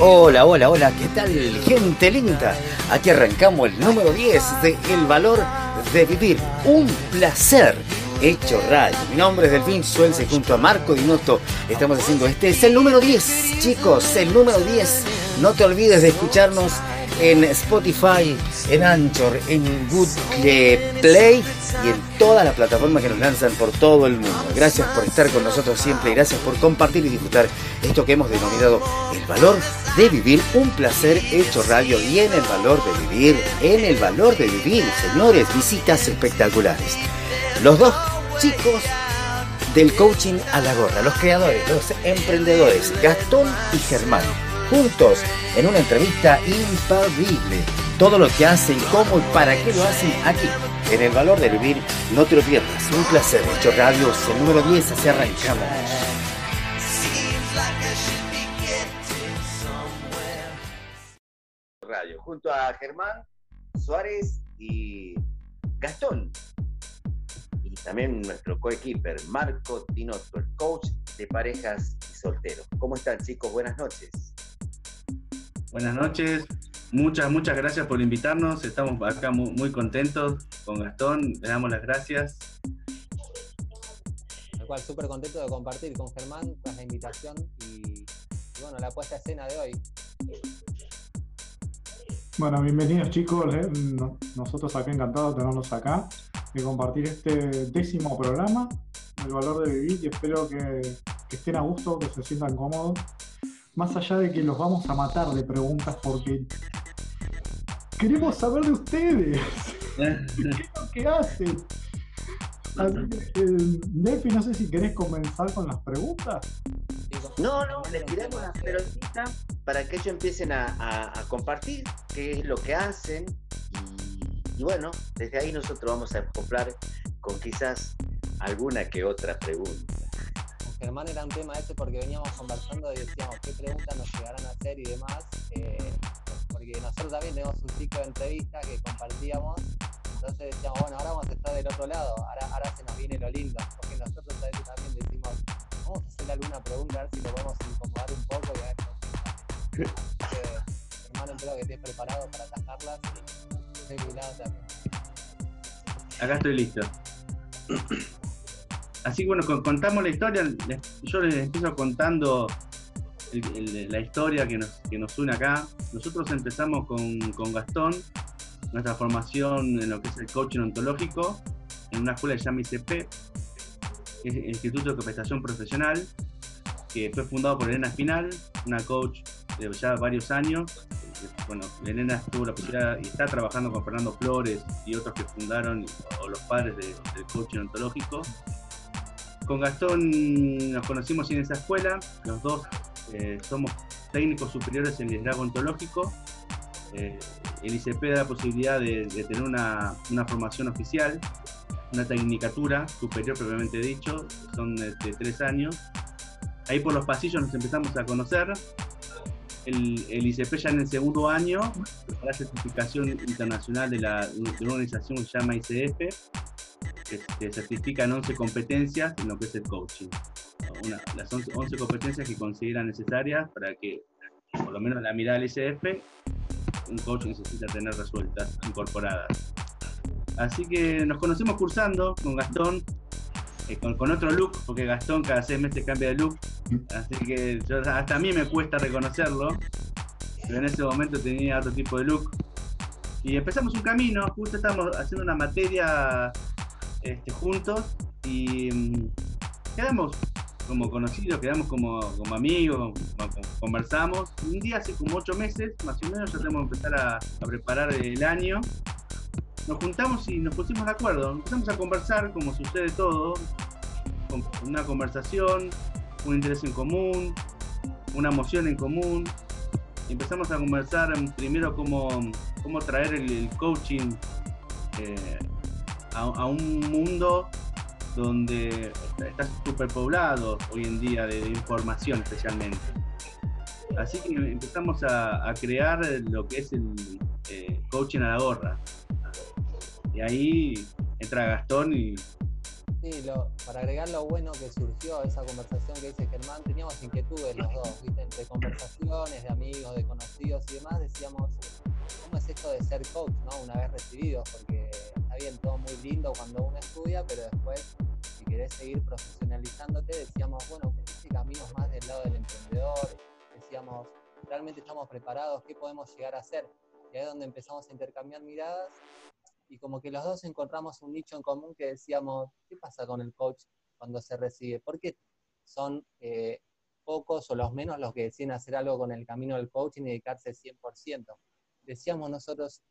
Hola, hola, hola, ¿qué tal, gente linda? Aquí arrancamos el número 10 de El valor de vivir. Un placer hecho radio. Mi nombre es Delfín Suelce junto a Marco Dinotto. Estamos haciendo este, es el número 10, chicos, el número 10. No te olvides de escucharnos en Spotify, en Anchor, en Google Play y en todas las plataformas que nos lanzan por todo el mundo. Gracias por estar con nosotros siempre y gracias por compartir y disfrutar esto que hemos denominado el valor de vivir, un placer hecho radio y en el valor de vivir, en el valor de vivir, señores, visitas espectaculares. Los dos chicos del coaching a la gorra, los creadores, los emprendedores, Gastón y Germán juntos en una entrevista imperdible. Todo lo que hacen, cómo y para qué lo hacen aquí. En el valor de vivir, no te lo pierdas. Un placer. Hecho Radio, el número 10, se arrancamos. Junto a Germán Suárez y Gastón. Y también nuestro coequiper Marco Tinotto, el coach de parejas y solteros. ¿Cómo están chicos? Buenas noches. Buenas noches, muchas, muchas gracias por invitarnos. Estamos acá muy, contentos con Gastón, le damos las gracias. Al cual súper contento de compartir con Germán tras la invitación y, bueno, la puesta a escena de hoy. Bueno, bienvenidos chicos, eh, nosotros acá encantados de tenerlos acá, de compartir este décimo programa, El valor de vivir y espero que, que estén a gusto, que se sientan cómodos más allá de que los vamos a matar de preguntas porque queremos saber de ustedes. ¿Qué es lo que hacen? Nefi, no sé si querés comenzar con las preguntas. No, no, les tiramos unas preguntitas para que ellos empiecen a, compartir qué es lo que hacen. Y, y, bueno, desde ahí nosotros vamos a acoplar con quizás alguna que otra pregunta. Germán era un tema ese porque veníamos conversando y decíamos qué preguntas nos llegarán a hacer y demás, eh, porque nosotros también tenemos un ciclo de entrevistas que compartíamos, entonces decíamos, bueno, ahora vamos a estar del otro lado, ahora, ahora se nos viene lo lindo, porque nosotros a veces también decimos, vamos a hacerle alguna pregunta, a ver si lo podemos incomodar un poco y a ver qué Germán, espero que estés preparado para atajarlas y también. Acá estoy listo. Así que bueno, contamos la historia. Yo les empiezo contando la historia que nos, que nos une acá. Nosotros empezamos con, con, Gastón, nuestra formación en lo que es el coaching ontológico, en una escuela que se llama ICP, es el Instituto de Capacitación Profesional, que fue fundado por Elena Espinal, una coach de ya varios años. Bueno, Elena tuvo la posibilidad y está trabajando con Fernando Flores y otros que fundaron, o los padres del coaching ontológico. Con Gastón nos conocimos en esa escuela, los dos eh, somos técnicos superiores en liderazgo ontológico. Eh, el ICP da la posibilidad de, tener una, formación oficial, una tecnicatura superior propiamente dicho, son de, tres años. Ahí por los pasillos nos empezamos a conocer. El, el ICP ya en el segundo año, la certificación internacional de, la, una organización que se llama ICF, que, certifican 11 competencias en lo que es el coaching. las 11, competencias que consideran necesarias para que, por lo menos la mirada del ICF, un coach necesita tener resueltas, incorporadas. Así que nos conocimos cursando con Gastón, eh, con, otro look, porque Gastón cada seis meses cambia de look, así que hasta a mí me cuesta reconocerlo, pero en ese momento tenía otro tipo de look. Y empezamos un camino, justo estábamos haciendo una materia este, juntos y mm, quedamos como conocidos, quedamos como, como amigos, conversamos. Un día, hace como ocho meses, más o menos, ya tenemos que empezar a, preparar el año. Nos juntamos y nos pusimos de acuerdo. Empezamos a conversar, como sucede todo, una conversación, un interés en común, una emoción en común. empezamos a conversar primero cómo, cómo traer el, coaching eh, a, un mundo donde está superpoblado hoy en día de, información especialmente. Así que empezamos a, crear lo que es el eh, coaching a la gorra. Y ahí entra Gastón y... Sí, para agregar lo bueno que surgió esa conversación que dice Germán, teníamos inquietudes los dos, ¿viste? entre conversaciones de amigos, de conocidos y demás, decíamos, ¿cómo es esto de ser coach, ¿no? Una vez recibidos, porque está bien, todo muy lindo cuando uno estudia, pero después, si querés seguir profesionalizándote, decíamos, bueno, ¿qué caminos más del lado del emprendedor? Decíamos, ¿realmente estamos preparados? ¿Qué podemos llegar a hacer? Y ahí es donde empezamos a intercambiar miradas y como que los dos encontramos un nicho en común que decíamos, ¿qué pasa con el coach cuando se recibe? ¿Por qué son eh, pocos o los menos los que deciden hacer algo con el camino del coaching y dedicarse 100%? Decíamos nosotros,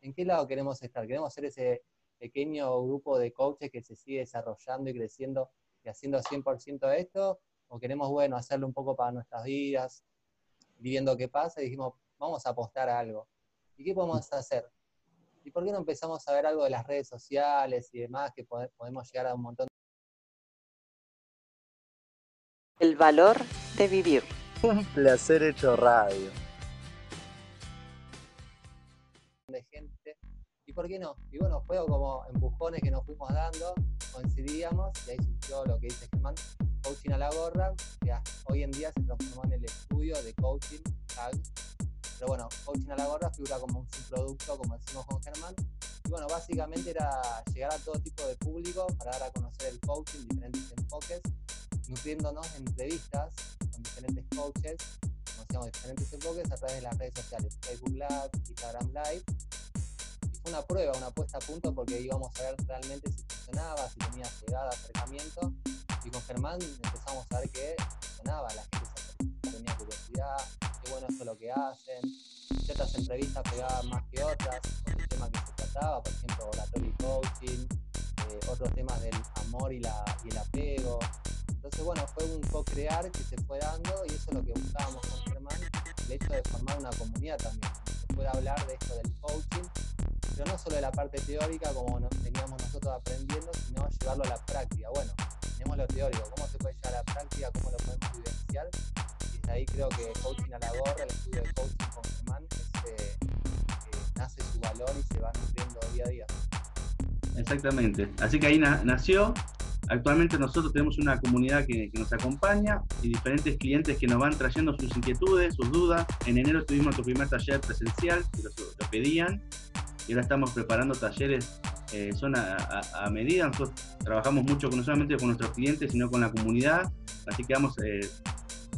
¿en qué lado queremos estar? ¿Queremos ser ese pequeño grupo de coaches que se sigue desarrollando y creciendo y haciendo 100% esto? ¿O queremos, bueno, hacerlo un poco para nuestras vidas, viviendo qué pasa? Y dijimos, vamos a apostar a algo. ¿Y qué podemos hacer? ¿Y por qué no empezamos a ver algo de las redes sociales y demás que podemos llegar a un montón? El valor de vivir. Un placer hecho radio. Por qué no? Y bueno, fue como empujones que nos fuimos dando, coincidíamos y ahí surgió lo que dice Germán, coaching a la gorra, que hoy en día se transformó en el estudio de coaching, pero bueno, coaching a la gorra figura como un subproducto, como decimos con Germán. Y bueno, básicamente era llegar a todo tipo de público para dar a conocer el coaching, diferentes enfoques, nutriéndonos en entrevistas con diferentes coaches, conocíamos diferentes enfoques a través de las redes sociales, Facebook Live, Instagram Live. Y fue una prueba, una puesta a punto porque íbamos a ver realmente si funcionaba, si tenía llegada, acercamiento. Y con Germán empezamos a ver que funcionaba, la gente tenía curiosidad, qué bueno eso lo que hacen. Ciertas entrevistas pegaban más que otras con el tema que se trataba, por ejemplo, oratory coaching, eh, otros temas del amor y, y el apego. Entonces, bueno, fue un co-crear que se fue dando y eso es lo que buscábamos con Germán, el hecho de formar una comunidad también, se puede hablar de esto del coaching, pero no solo de la parte teórica como teníamos nosotros aprendiendo, sino llevarlo a la práctica. Bueno, tenemos lo teórico, cómo se puede llevar a la práctica, cómo lo podemos vivenciar ahí creo que coaching a la gorra, el estudio de coaching con Germán, este, nace su valor y se va nutriendo día a día. Exactamente. Así que ahí nació. Actualmente nosotros tenemos una comunidad que, nos acompaña y diferentes clientes que nos van trayendo sus inquietudes, sus dudas. En enero tuvimos nuestro primer taller presencial, que lo, pedían, y ahora estamos preparando talleres eh, son a, medida. Nosotros trabajamos mucho no solamente con nuestros clientes, sino con la comunidad. Así que vamos eh,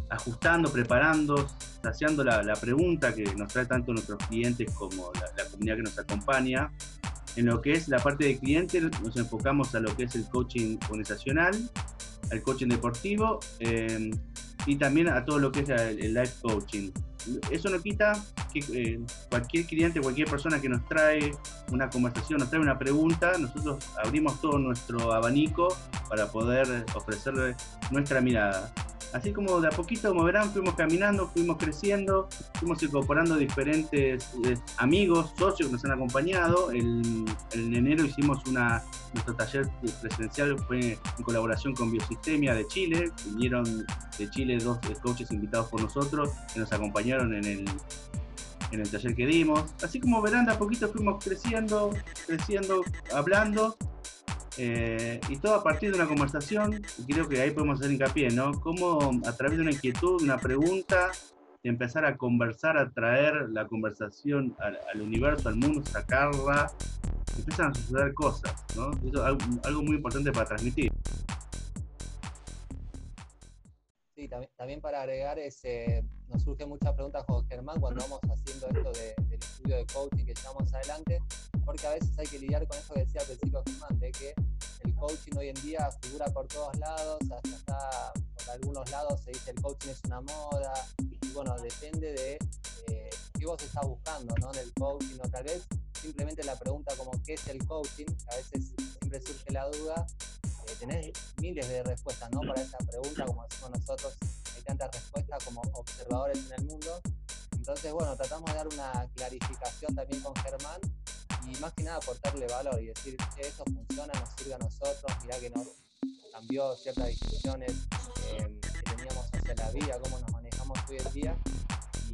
ajustando, preparando, saciando la, pregunta que nos trae tanto nuestros clientes como la, comunidad que nos acompaña. En lo que es la parte de cliente, nos enfocamos a lo que es el coaching organizacional, al coaching deportivo eh, y también a todo lo que es el, life coaching. Eso no quita que eh, cualquier cliente, cualquier persona que nos trae una conversación, nos trae una pregunta, nosotros abrimos todo nuestro abanico para poder ofrecerle nuestra mirada. Así como de a poquito, como verán, fuimos caminando, fuimos creciendo, fuimos incorporando diferentes eh, amigos, socios que nos han acompañado. en enero hicimos una, nuestro taller presencial, fue en colaboración con Biosistemia de Chile. Vinieron de Chile dos eh, coaches invitados por nosotros que nos acompañaron en el, en el taller que dimos. Así como verán, de a poquito fuimos creciendo, creciendo, hablando eh, y todo a partir de una conversación, y creo que ahí podemos hacer hincapié, ¿no? Cómo a través de una inquietud, una pregunta, empezar a conversar, a traer la conversación al, universo, al mundo, sacarla, empiezan a suceder cosas, ¿no? Eso es algo, muy importante para transmitir. Sí, también, para agregar, ese, nos surgen muchas preguntas con Germán cuando vamos haciendo esto del estudio de coaching que llevamos adelante porque a veces hay que lidiar con eso que decía al principio Germán, de que el coaching hoy en día figura por todos lados, hasta está, por algunos lados se dice el coaching es una moda, y bueno, depende de eh, qué vos estás buscando ¿no? en el coaching, o tal vez simplemente la pregunta como qué es el coaching, a veces siempre surge la duda, eh, tenés miles de respuestas ¿no? para esa pregunta, como decimos nosotros, hay tantas respuestas como observadores en el mundo, entonces bueno, tratamos de dar una clarificación también con Germán y más que nada aportarle valor y decir que eso funciona, nos sirve a nosotros, mirá que nos cambió ciertas discusiones eh, que teníamos hacia la vida, cómo nos manejamos hoy en día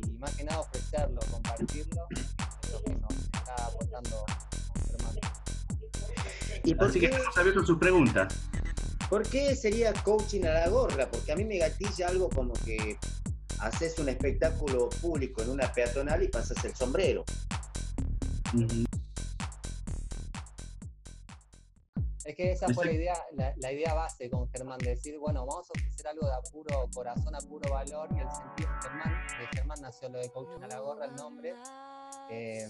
y más que nada ofrecerlo, compartirlo, es lo que nos está aportando hermano. ¿Y por Así qué? que estamos abiertos sus preguntas. ¿Por qué sería coaching a la gorra? Porque a mí me gatilla algo como que haces un espectáculo público en una peatonal y pasas el sombrero. Es que esa fue la idea, la, la idea base con Germán, de decir, bueno, vamos a ofrecer algo de a puro corazón, a puro valor, y el sentido Germán, de Germán nació lo de coaching a la gorra, el nombre, eh,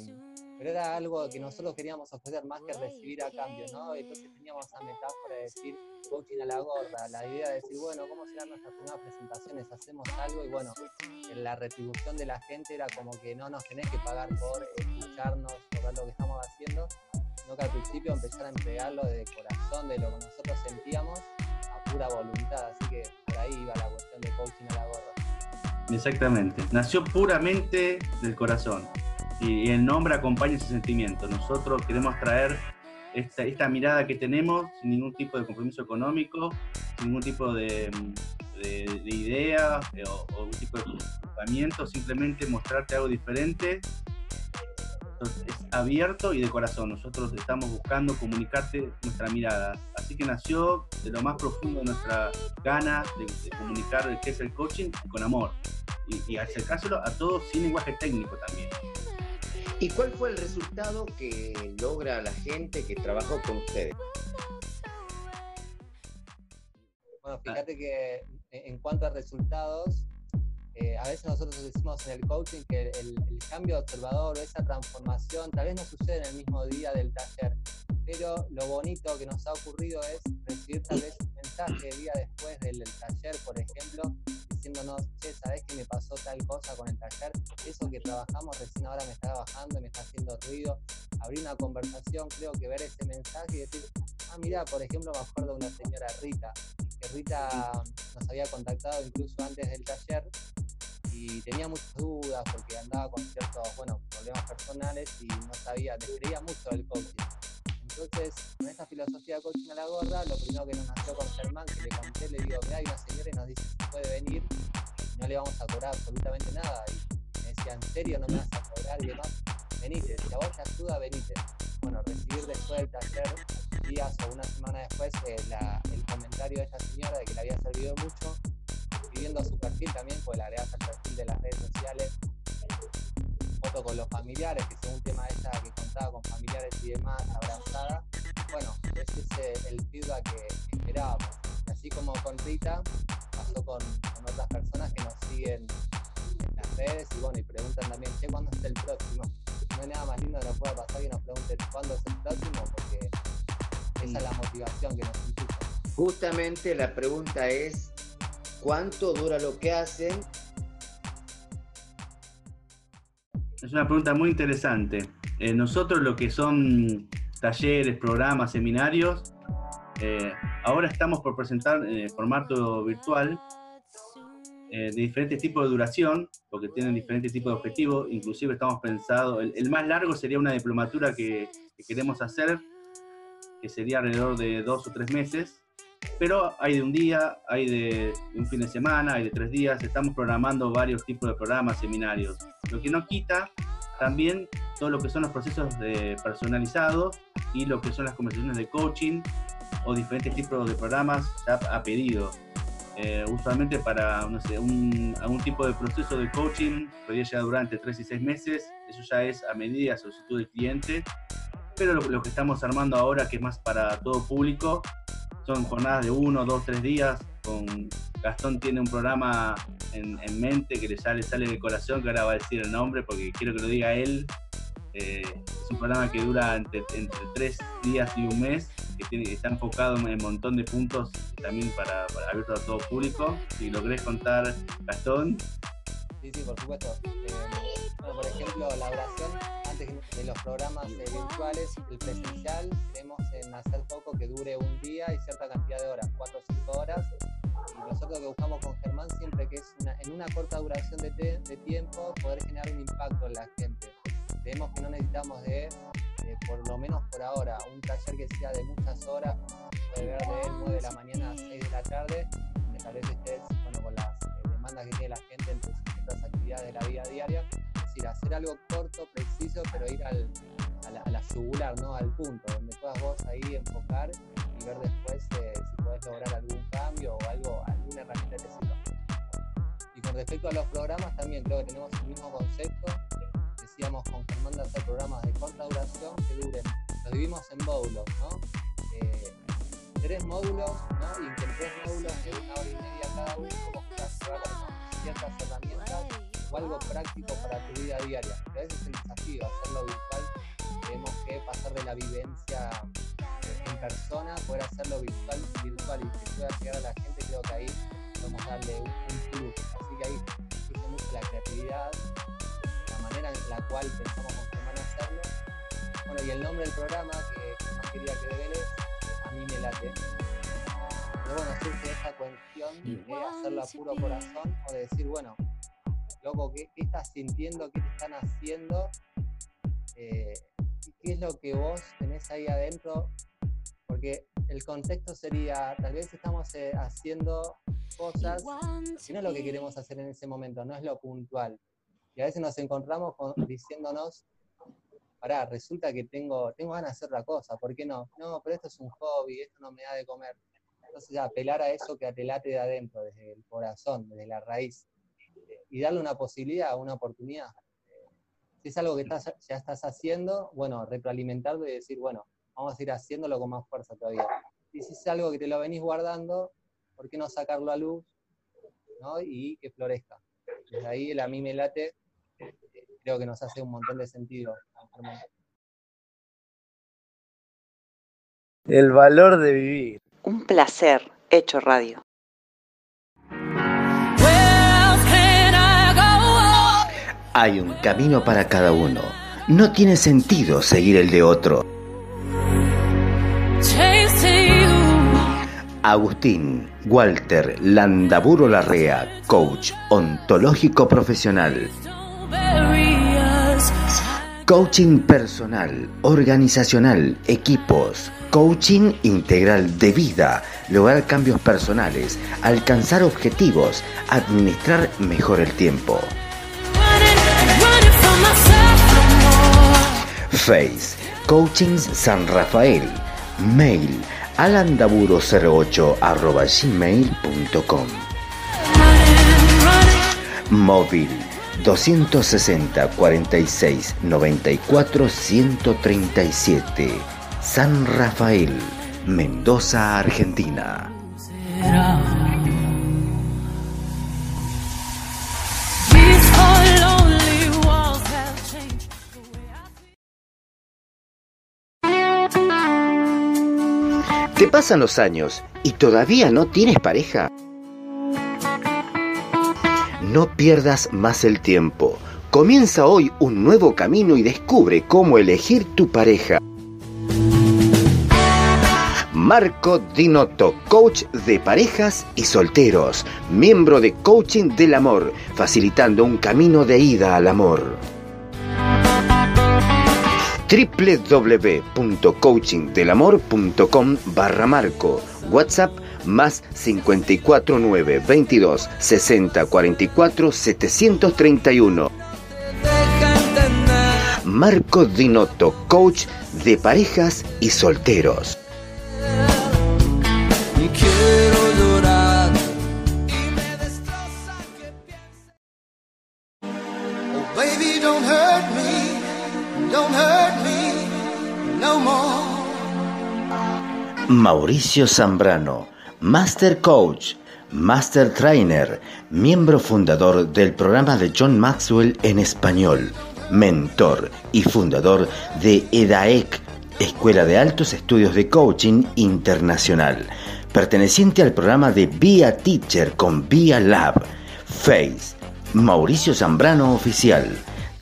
pero era algo que nosotros queríamos ofrecer más que recibir a cambio, ¿no? Entonces teníamos esa metáfora de decir coaching a la gorra, la idea de decir, bueno, ¿cómo serán nuestras primeras presentaciones? Hacemos algo y bueno, en la retribución de la gente era como que no nos tenés que pagar por escucharnos, por ver lo que estamos haciendo, sino que al principio empezar a entregarlo de corazón, de lo que nosotros sentíamos, a pura voluntad. Así que por ahí iba la cuestión de coaching a la gorra. Exactamente. Nació puramente del corazón. Y, el nombre acompaña ese sentimiento. Nosotros queremos traer esta, esta mirada que tenemos sin ningún tipo de compromiso económico, sin ningún tipo de, de- de idea eh, o, o un tipo de comportamiento, simplemente mostrarte algo diferente. Entonces, es abierto y de corazón. Nosotros estamos buscando comunicarte nuestra mirada. Así que nació de lo más profundo de nuestra gana de, de comunicar qué es el coaching con amor y, y acercárselo a todos sin lenguaje técnico también. ¿Y cuál fue el resultado que logra la gente que trabajó con ustedes? Bueno, fíjate que en cuanto a resultados, eh, a veces nosotros decimos en el coaching que el, el cambio de observador o esa transformación tal vez no sucede en el mismo día del taller, pero lo bonito que nos ha ocurrido es recibir tal vez un mensaje día después del, del taller, por ejemplo, diciéndonos, che, ¿sabés que me pasó tal cosa con el taller? Eso que trabajamos recién ahora me está bajando, me está haciendo ruido. Abrir una conversación, creo que ver ese mensaje y decir, ah, mira, por ejemplo, me acuerdo de una señora Rita, que Rita nos había contactado incluso antes del taller y tenía muchas dudas porque andaba con ciertos bueno, problemas personales y no sabía, descreía mucho del coaching. Entonces, con esta filosofía de coaching a la gorra, lo primero que nos nació con Germán, que le conté, le digo, mira, hay una señora y nos dice si puede venir, no le vamos a cobrar absolutamente nada. Y me decía, ¿en serio no me vas a cobrar y demás? Venite, si a vos te ayuda, venite. Bueno, recibir después del taller, días o una semana después, el comentario de esta señora de que le había servido mucho, escribiendo su perfil también, pues le agregas al perfil de las redes sociales, con los familiares, que según tema ella que contaba con familiares y demás, abrazada. Bueno, ese es el feedback que esperábamos. Así como con Rita, pasó con, otras personas que nos siguen en las redes y bueno, y preguntan también, che, ¿cuándo es el próximo? No hay nada más lindo que nos pueda pasar que nos pregunten cuándo es el próximo, porque esa es la motivación que nos impulsa. Justamente la pregunta es, ¿cuánto dura lo que hacen? Es una pregunta muy interesante. Eh, nosotros lo que son talleres, programas, seminarios, eh, ahora estamos por presentar eh, formato virtual eh, de diferentes tipos de duración, porque tienen diferentes tipos de objetivos, inclusive estamos pensando, el, más largo sería una diplomatura que, que queremos hacer, que sería alrededor de dos o tres meses, pero hay de un día, hay de, un fin de semana, hay de tres días, estamos programando varios tipos de programas, seminarios, lo que no quita también todo lo que son los procesos personalizados y lo que son las conversaciones de coaching o diferentes tipos de programas ya a pedido. Eh, usualmente para no sé, un, algún tipo de proceso de coaching podría llegar durante 3 y 6 meses, eso ya es a medida, solicitud del cliente, pero lo, lo que estamos armando ahora, que es más para todo público, son jornadas de 1, 2, 3 días. Con Gastón tiene un programa en, en mente que le sale, sale del corazón, que ahora va a decir el nombre porque quiero que lo diga él. Eh, es un programa que dura entre, 3 días y un mes, que está enfocado en un montón de puntos también para, para abierto a todo público. Si lo querés contar, Gastón. Sí, sí, por supuesto. Eh, bueno, por ejemplo, la oración, antes de los programas eh, virtuales, el presencial, queremos en hacer poco que dure un día y cierta cantidad de horas, 4 o 5 horas. Y nosotros lo que buscamos con Germán siempre que es una- en una corta duración de, te- de tiempo poder generar un impacto en la gente. Creemos que no necesitamos de, eh, por lo menos por ahora, un taller que sea de muchas horas, puede ver de 9 de la mañana a 6 de la tarde, tal vez estés bueno, con las eh, demandas que tiene la gente sus distintas actividades de la vida diaria. Es decir, hacer algo corto, preciso, pero ir al, a, la, a la yugular, ¿no? al punto, donde puedas vos ahí enfocar y ver después eh, si podés lograr algún cambio o algo, alguna herramienta que sirva. Y con respecto a los programas también creo que tenemos el mismo concepto. Decíamos con Germán de hacer programas de corta duración que duren, los dividimos en módulos, ¿no? Eh, tres módulos, ¿no? Y en tres módulos de una hora y media cada uno, como ciertas herramientas o algo práctico para tu vida diaria. A veces es el desafío, hacerlo virtual. Tenemos que pasar de la vivencia en persona, poder hacerlo virtual, virtual y que pueda llegar a la gente, creo que ahí podemos darle un, un plus. Así que ahí surge la creatividad, la manera en la cual pensamos con Germán hacerlo. Bueno, y el nombre del programa que más quería que develes, a mí me late. Pero bueno, surge esta cuestión de hacerlo a puro corazón o de decir, bueno, loco, ¿qué, qué estás sintiendo? ¿Qué te están haciendo? Eh, ¿Qué es lo que vos tenés ahí adentro? Porque el contexto sería, tal vez estamos eh, haciendo cosas, si no es lo que queremos hacer en ese momento, no es lo puntual. Y a veces nos encontramos con, diciéndonos, pará, resulta que tengo, tengo ganas de hacer otra cosa, ¿por qué no? No, pero esto es un hobby, esto no me da de comer. Entonces apelar a eso que atelate de adentro, desde el corazón, desde la raíz, eh, y darle una posibilidad, una oportunidad. Eh, si es algo que estás, ya estás haciendo, bueno, retroalimentarlo y decir, bueno, vamos a ir haciéndolo con más fuerza todavía. Y si es algo que te lo venís guardando, ¿por qué no sacarlo a luz ¿no? y que florezca? Desde ahí el a mí me late, creo que nos hace un montón de sentido. El valor de vivir. Un placer hecho radio. Hay un camino para cada uno. No tiene sentido seguir el de otro. Agustín Walter Landaburo Larrea, coach ontológico profesional. Coaching personal, organizacional, equipos, coaching integral de vida, lograr cambios personales, alcanzar objetivos, administrar mejor el tiempo. Face, Coachings San Rafael, mail. alandaburo08 arroba gmail.com Móvil 260 46 94 137 San Rafael, Mendoza, Argentina. ¿Te pasan los años y todavía no tienes pareja? No pierdas más el tiempo. Comienza hoy un nuevo camino y descubre cómo elegir tu pareja. Marco Dinotto, coach de parejas y solteros, miembro de Coaching del Amor, facilitando un camino de ida al amor www.coachingdelamor.com barra marco WhatsApp más 549 22 60 44 731 Marco Dinotto, coach de parejas y solteros. Mauricio Zambrano, Master Coach, Master Trainer, miembro fundador del programa de John Maxwell en español, mentor y fundador de EDAEC, Escuela de Altos Estudios de Coaching Internacional, perteneciente al programa de Via Teacher con Via Lab, Face, Mauricio Zambrano Oficial,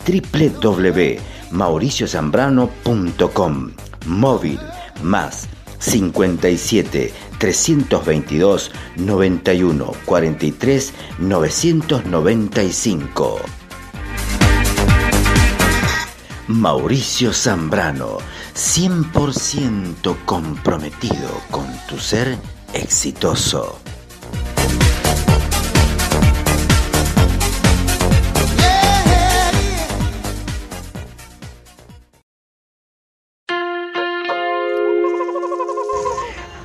www.mauriciozambrano.com, móvil, más 57 322 91 43 995. Mauricio Zambrano, 100% comprometido con tu ser exitoso.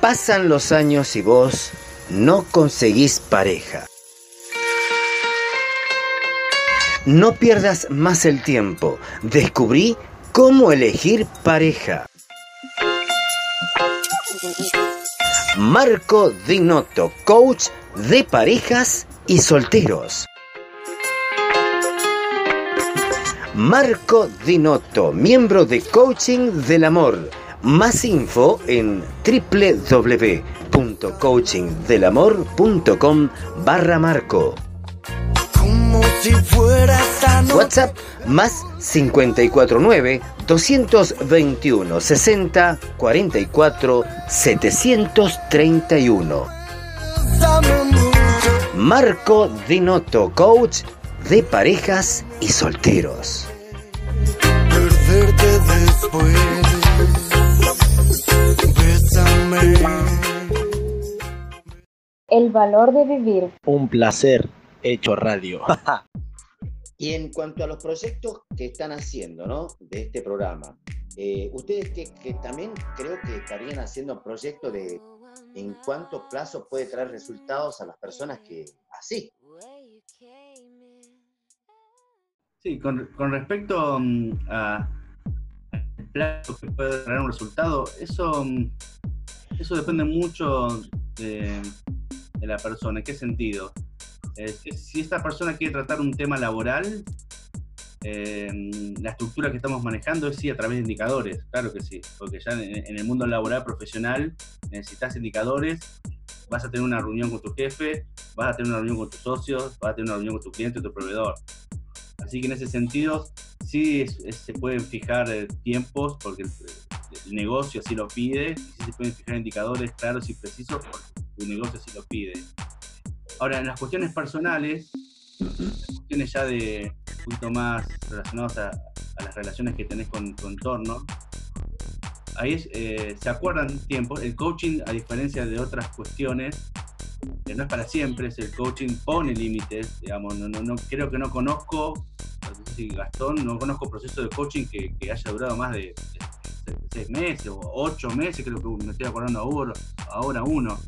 Pasan los años y vos no conseguís pareja. No pierdas más el tiempo. Descubrí cómo elegir pareja. Marco Dinotto, coach de parejas y solteros. Marco Dinotto, miembro de Coaching del Amor. Más info en www.coachingdelamor.com barra Marco. Como si fuera noche. WhatsApp más 549 221 60 44 731. Dame mucho. Marco Dinotto, coach de parejas y solteros. Perderte después. El valor de vivir. Un placer hecho radio. Y en cuanto a los proyectos que están haciendo, ¿no? De este programa, eh, ustedes que, que también creo que estarían haciendo proyectos de en cuánto plazo puede traer resultados a las personas que así. Sí, con, con respecto mm, a plazo que puede traer un resultado, eso, mm, eso depende mucho de, la persona. ¿En qué sentido? Eh, si- esta persona quiere tratar un tema laboral, eh, la estructura que estamos manejando es sí a través de indicadores, claro que sí, porque ya en, el mundo laboral profesional necesitas indicadores, vas a tener una reunión con tu jefe, vas a tener una reunión con tus socios, vas a tener una reunión con tu cliente tu proveedor. Así que en ese sentido, sí es- es- se pueden fijar eh, tiempos porque el, el negocio así lo pide, y sí se pueden fijar indicadores claros y precisos porque tu negocio así lo pide. Ahora, en las cuestiones personales, las cuestiones ya de un poquito más relacionadas a, a las relaciones que tenés con tu entorno, ahí es, eh, se acuerdan tiempos. El coaching, a diferencia de otras cuestiones, no es para siempre, es el coaching pone límites, digamos, no, no, no, creo que no conozco, no Gastón, no conozco proceso de coaching que, haya durado más de, seis meses o ocho meses, creo que me estoy acordando ahora, ahora uno.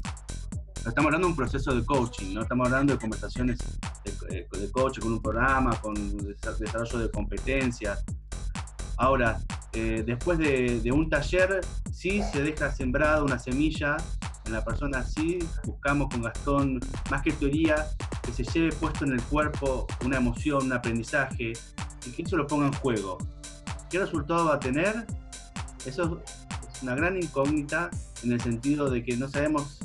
No estamos hablando de un proceso de coaching, no estamos hablando de conversaciones de, de coaching con un programa, con desa- desarrollo de competencias. Ahora, eh, después de, de un taller, sí se deja sembrada una semilla en la persona, sí buscamos con Gastón, más que teoría, que se lleve puesto en el cuerpo una emoción, un aprendizaje, y que eso lo ponga en juego. ¿Qué resultado va a tener? Eso es una gran incógnita en el sentido de que no sabemos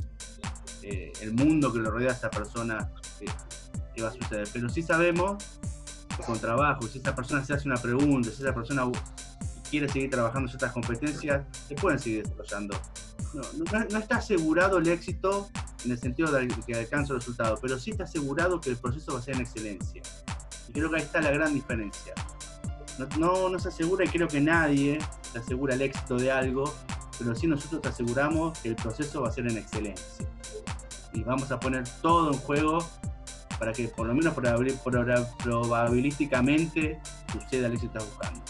eh, el mundo que lo rodea a esa persona eh, qué va a suceder, pero sí sabemos con trabajo, si esa persona se hace una pregunta, si esa persona quiere seguir trabajando ciertas competencias, se pueden seguir desarrollando. No, no- está asegurado el éxito en el sentido de que alcance el resultado, pero sí está asegurado que el proceso va a ser en excelencia. Y creo que ahí está la gran diferencia. No, no, se asegura, y creo que nadie asegura el éxito de algo, pero sí nosotros te aseguramos que el proceso va a ser en excelencia. Y vamos a poner todo en juego para que por lo menos probabil- proba- probabilísticamente suceda el éxito que estás buscando.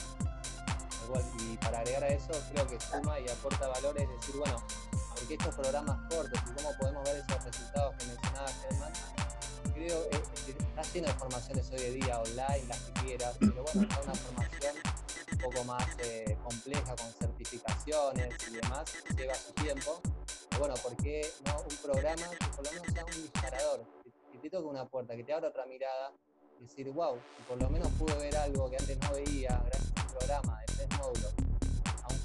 Para agregar a eso, creo que suma y aporta valor es decir, bueno, porque estos programas cortos y cómo podemos ver esos resultados que mencionaba Germán, creo eh, que está lleno de formaciones hoy en día online, las que quieras, pero bueno, está una formación un poco más eh, compleja con certificaciones y demás, lleva su tiempo. Pero bueno, ¿por qué no un programa que por lo menos sea un disparador, que, que te toque una puerta, que te abra otra mirada y decir, wow, por lo menos pude ver algo que antes no veía gracias a un programa de tres módulos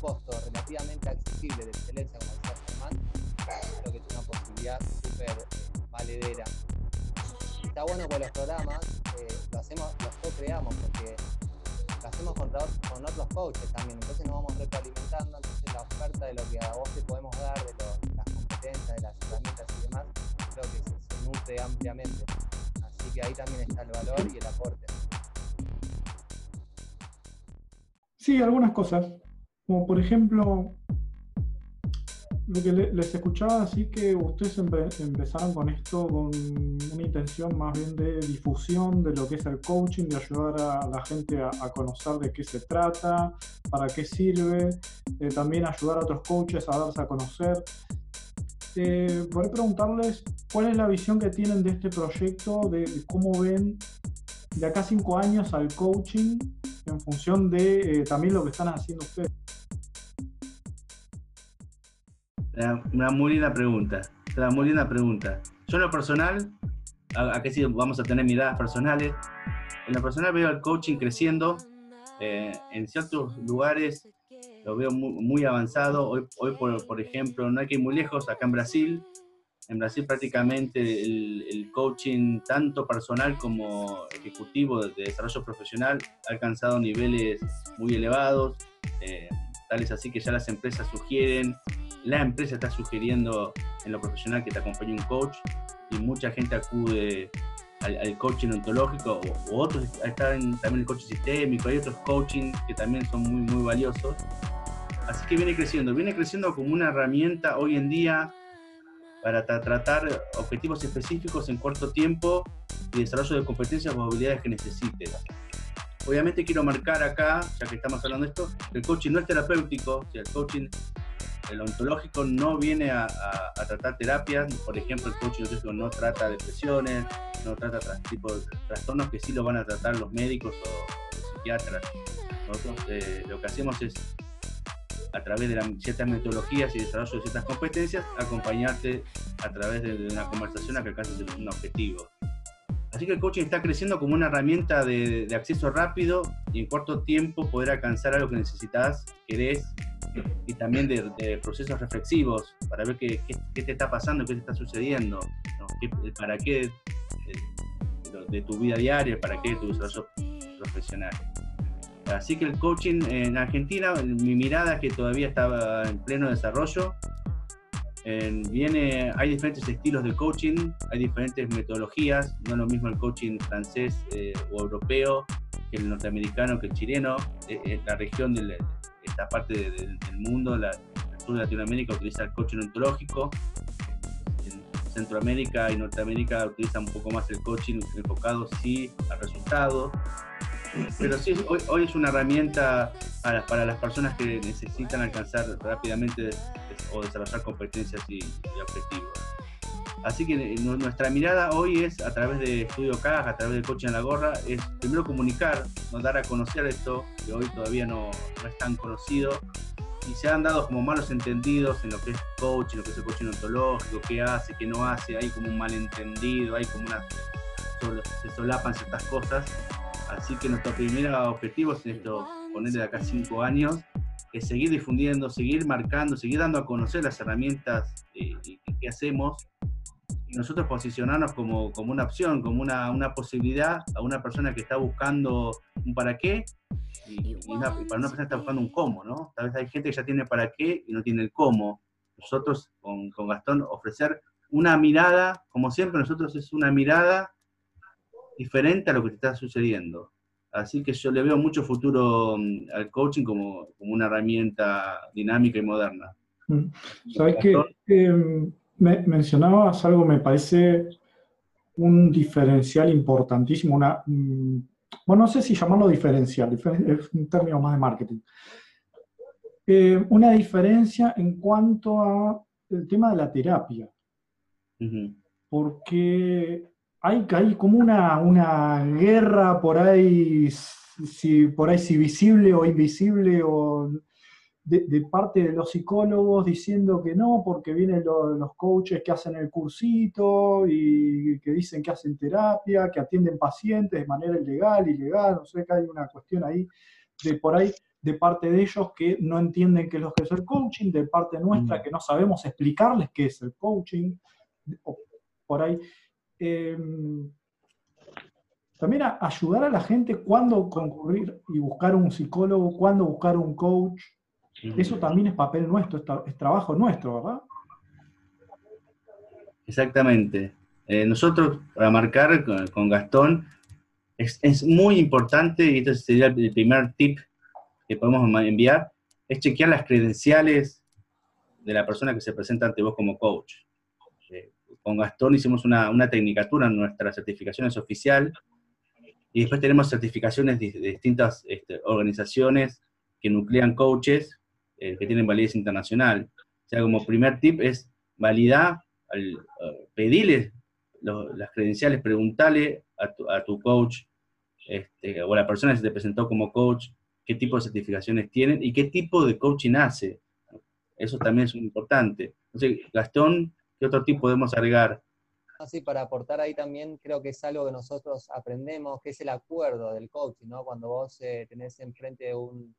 costo relativamente accesible de excelencia como decía Germán, creo que es una posibilidad súper eh, valedera. Está bueno con los programas, eh, lo hacemos, los co-creamos porque lo hacemos con, con otros coaches también, entonces nos vamos retroalimentando, entonces la oferta de lo que a vos te podemos dar, de, lo- las competencias, de las herramientas y demás, creo que se, se nutre ampliamente. Así que ahí también está el valor y el aporte. Sí, algunas cosas. Como por ejemplo, lo que le- les escuchaba así que ustedes empe- empezaron con esto con una intención más bien de difusión de lo que es el coaching, de ayudar a la gente a, conocer de qué se trata, para qué sirve, eh, también ayudar a otros coaches a darse a conocer. Eh, preguntarles cuál es la visión que tienen de este proyecto, de, de cómo ven de acá a cinco años al coaching en función de eh, también lo que están haciendo ustedes? Una muy linda pregunta. Una muy linda pregunta. Yo en lo personal, aquí sí vamos a tener miradas personales. En lo personal veo el coaching creciendo. Eh, en ciertos lugares lo veo muy, muy avanzado. Hoy, hoy por, por, ejemplo, no hay que ir muy lejos, acá en Brasil. En Brasil prácticamente el, el coaching, tanto personal como ejecutivo de, desarrollo profesional, ha alcanzado niveles muy elevados. Eh, tal es así que ya las empresas sugieren la empresa está sugiriendo en lo profesional que te acompañe un coach y mucha gente acude al, coaching ontológico o, otros, está también el coaching sistémico, hay otros coaching que también son muy, muy valiosos. Así que viene creciendo, viene creciendo como una herramienta hoy en día para tratar objetivos específicos en corto tiempo y desarrollo de competencias o habilidades que necesites. Obviamente quiero marcar acá, ya que estamos hablando de esto, que el coaching no es terapéutico, o sea, el coaching el ontológico no viene a, tratar terapias, por ejemplo, el coaching ontológico no trata depresiones, no trata tipo de trastornos que sí lo van a tratar los médicos o psiquiatras. Nosotros eh, lo que hacemos es, a través de ciertas metodologías y desarrollo de ciertas competencias, acompañarte a través de, una conversación a que alcances un objetivo. Así que el coaching está creciendo como una herramienta de, de acceso rápido y en corto tiempo poder alcanzar algo que necesitas, querés y también de, procesos reflexivos para ver qué, qué, te está pasando, qué te está sucediendo, para qué de, tu vida diaria, para qué de tu desarrollo profesional. Así que el coaching en Argentina, mi mirada es que todavía está en pleno desarrollo. Viene, hay diferentes estilos de coaching, hay diferentes metodologías, no es lo mismo el coaching francés eh, o europeo que el norteamericano, que el chileno, eh, eh, la región del, esta parte del mundo, la, el sur de Latinoamérica utiliza el coaching ontológico, en Centroamérica y Norteamérica utilizan un poco más el coaching enfocado sí al resultado, pero sí, hoy, hoy es una herramienta para, para, las personas que necesitan alcanzar rápidamente o desarrollar competencias y, y objetivos. Así que eh, nuestra mirada hoy es a través de Estudio CAG, a través de Coche en la Gorra, es primero comunicar, nos dar a conocer esto, que hoy todavía no, no, es tan conocido, y se han dado como malos entendidos en lo que es coaching, lo que es el coaching ontológico, qué hace, qué no hace, hay como un malentendido, hay como una... se solapan ciertas cosas. Así que nuestro primer objetivo es esto, ponerle de acá cinco años, es seguir difundiendo, seguir marcando, seguir dando a conocer las herramientas eh, que hacemos nosotros posicionarnos como, como una opción, como una, una, posibilidad a una persona que está buscando un para qué y, para una persona que está buscando un cómo, ¿no? Tal vez hay gente que ya tiene para qué y no tiene el cómo. Nosotros con, con Gastón ofrecer una mirada, como siempre nosotros es una mirada diferente a lo que te está sucediendo. Así que yo le veo mucho futuro mm, al coaching como, como una herramienta dinámica y moderna. Mm. ¿Sabes qué? Eh, me, mencionabas algo, me parece un diferencial importantísimo, una, mm, bueno, no sé si llamarlo diferencial, es un término más de marketing. Eh, una diferencia en cuanto a el tema de la terapia. Porque hay, hay como una, una guerra por ahí, si, por ahí si visible o invisible, o de, parte de los psicólogos diciendo que no, porque vienen los coaches que hacen el cursito y que dicen que hacen terapia, que atienden pacientes de manera ilegal, ilegal, no sé, que hay una cuestión ahí de por ahí de parte de ellos que no entienden qué es lo que es el coaching, de parte nuestra mm. que no sabemos explicarles qué es el coaching, por ahí. Em, también ayudar a la gente cuándo concurrir y buscar un psicólogo, cuándo buscar un coach, eso también es papel nuestro, es, trabajo nuestro, ¿verdad? Exactamente. Eh, nosotros, para marcar con, Gastón, es, muy importante, y este sería el primer tip que podemos enviar, es chequear las credenciales de la persona que se presenta ante vos como coach. Eh, con Gastón hicimos una, una tecnicatura, nuestra certificación es oficial, y después tenemos certificaciones de, distintas este, organizaciones que nuclean coaches eh, que tienen validez internacional. O sea, como primer tip es validar, al, uh, pedirle las credenciales, preguntarle a tu, a tu, coach este, o la persona que se te presentó como coach, qué tipo de certificaciones tienen y qué tipo de coaching hace. Eso también es muy importante. Entonces, Gastón, ¿qué otro tipo podemos agregar? Así para aportar ahí también, creo que es algo que nosotros aprendemos, que es el acuerdo del coaching, ¿no? Cuando vos eh, tenés enfrente un,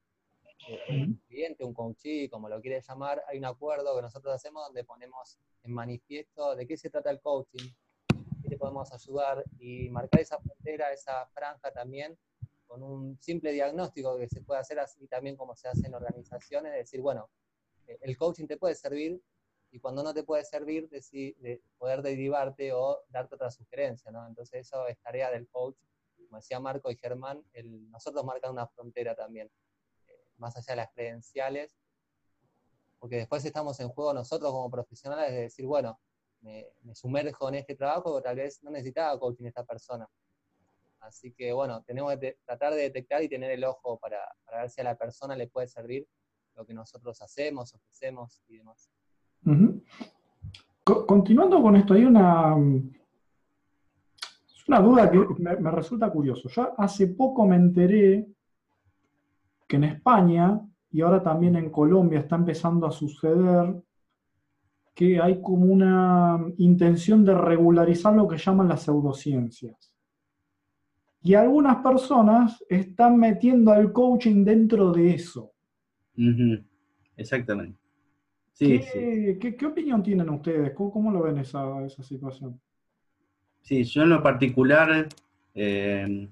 eh, un cliente, un coachee, como lo quieres llamar, hay un acuerdo que nosotros hacemos donde ponemos en manifiesto de qué se trata el coaching, qué te podemos ayudar y marcar esa frontera, esa franja también con un simple diagnóstico que se puede hacer así también como se hace en organizaciones, decir, bueno, eh, el coaching te puede servir y cuando no te puede servir, de poder derivarte o darte otra sugerencia, ¿no? Entonces eso es tarea del coach. Como decía Marco y Germán, nosotros marcan una frontera también, eh, más allá de las credenciales, porque después estamos en juego nosotros como profesionales de decir, bueno, me, me sumerjo en este trabajo, pero tal vez no necesitaba coaching esta persona. Así que bueno, tenemos que tratar de detectar y tener el ojo para ver si a la persona le puede servir lo que nosotros hacemos, ofrecemos y demás. Continuando con esto, hay una, una duda que me, resulta curioso. Yo hace poco me enteré que en España y ahora también en Colombia está empezando a suceder que hay como una intención de regularizar lo que llaman las pseudociencias. Y algunas personas están metiendo al coaching dentro de eso. Exactamente. Sí, sí. ¿Qué, qué- qué opinión tienen ustedes? ¿Cómo, cómo lo ven esa, esa situación? Sí, yo en lo particular eh,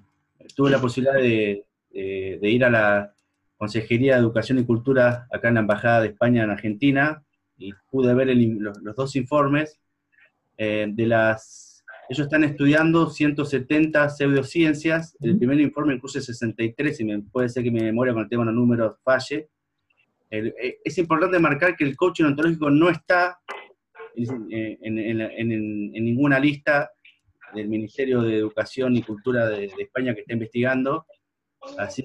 tuve la posibilidad de, de- de ir a la Consejería de Educación y Cultura acá en la Embajada de España en Argentina y pude ver el los, los dos informes eh, de las... Ellos están estudiando 170 pseudociencias, el primer informe incluye 63, y me, puede ser que mi memoria con el tema de los números falle. Eh, es importante marcar que el coaching ontológico no está en, ninguna lista del Ministerio de Educación y Cultura de, España que está investigando, así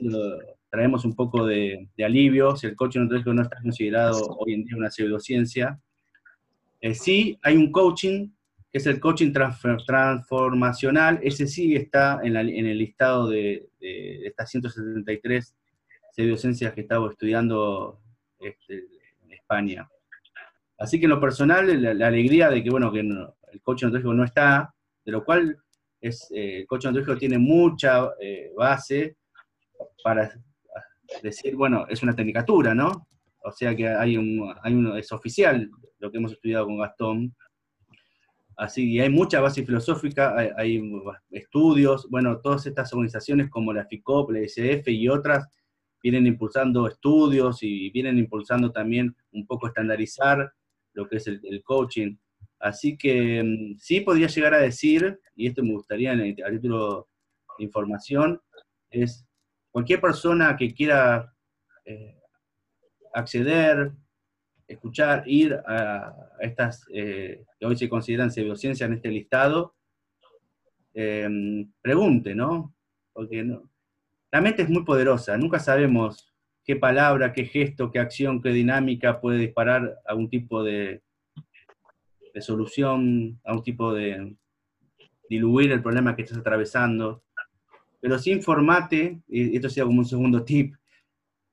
traemos un poco de, alivio, si el coaching ontológico no está considerado hoy en día una pseudociencia. Eh, sí, hay un coaching, que es el coaching transformacional, ese sí está en, el listado de, de estas 173 pseudociencias que estaba estudiando este, en España. Así que en lo personal, la, alegría de que, bueno, que el coaching ontológico no está, de lo cual es, eh, el coaching ontológico tiene mucha eh, base para decir, bueno, es una tecnicatura, ¿no? O sea que hay un, hay un, es oficial lo que hemos estudiado con Gastón. Así, y hay mucha base filosófica, hay, hay estudios, bueno, todas estas organizaciones como la FICOP, la ICF y otras vienen impulsando estudios y vienen impulsando también un poco estandarizar lo que es el, coaching. Así que mm, sí podría llegar a decir, y esto me gustaría en el- a título de información, es cualquier persona que quiera eh, acceder, escuchar, ir a estas eh, que hoy se consideran pseudociencias en este listado, eh, pregunte, ¿no? Porque no, la mente es muy poderosa, nunca sabemos qué palabra, qué gesto, qué acción, qué dinámica puede disparar a un tipo de, solución, a un tipo de diluir el problema que estás atravesando. Pero sí informate, y esto sea como un segundo tip,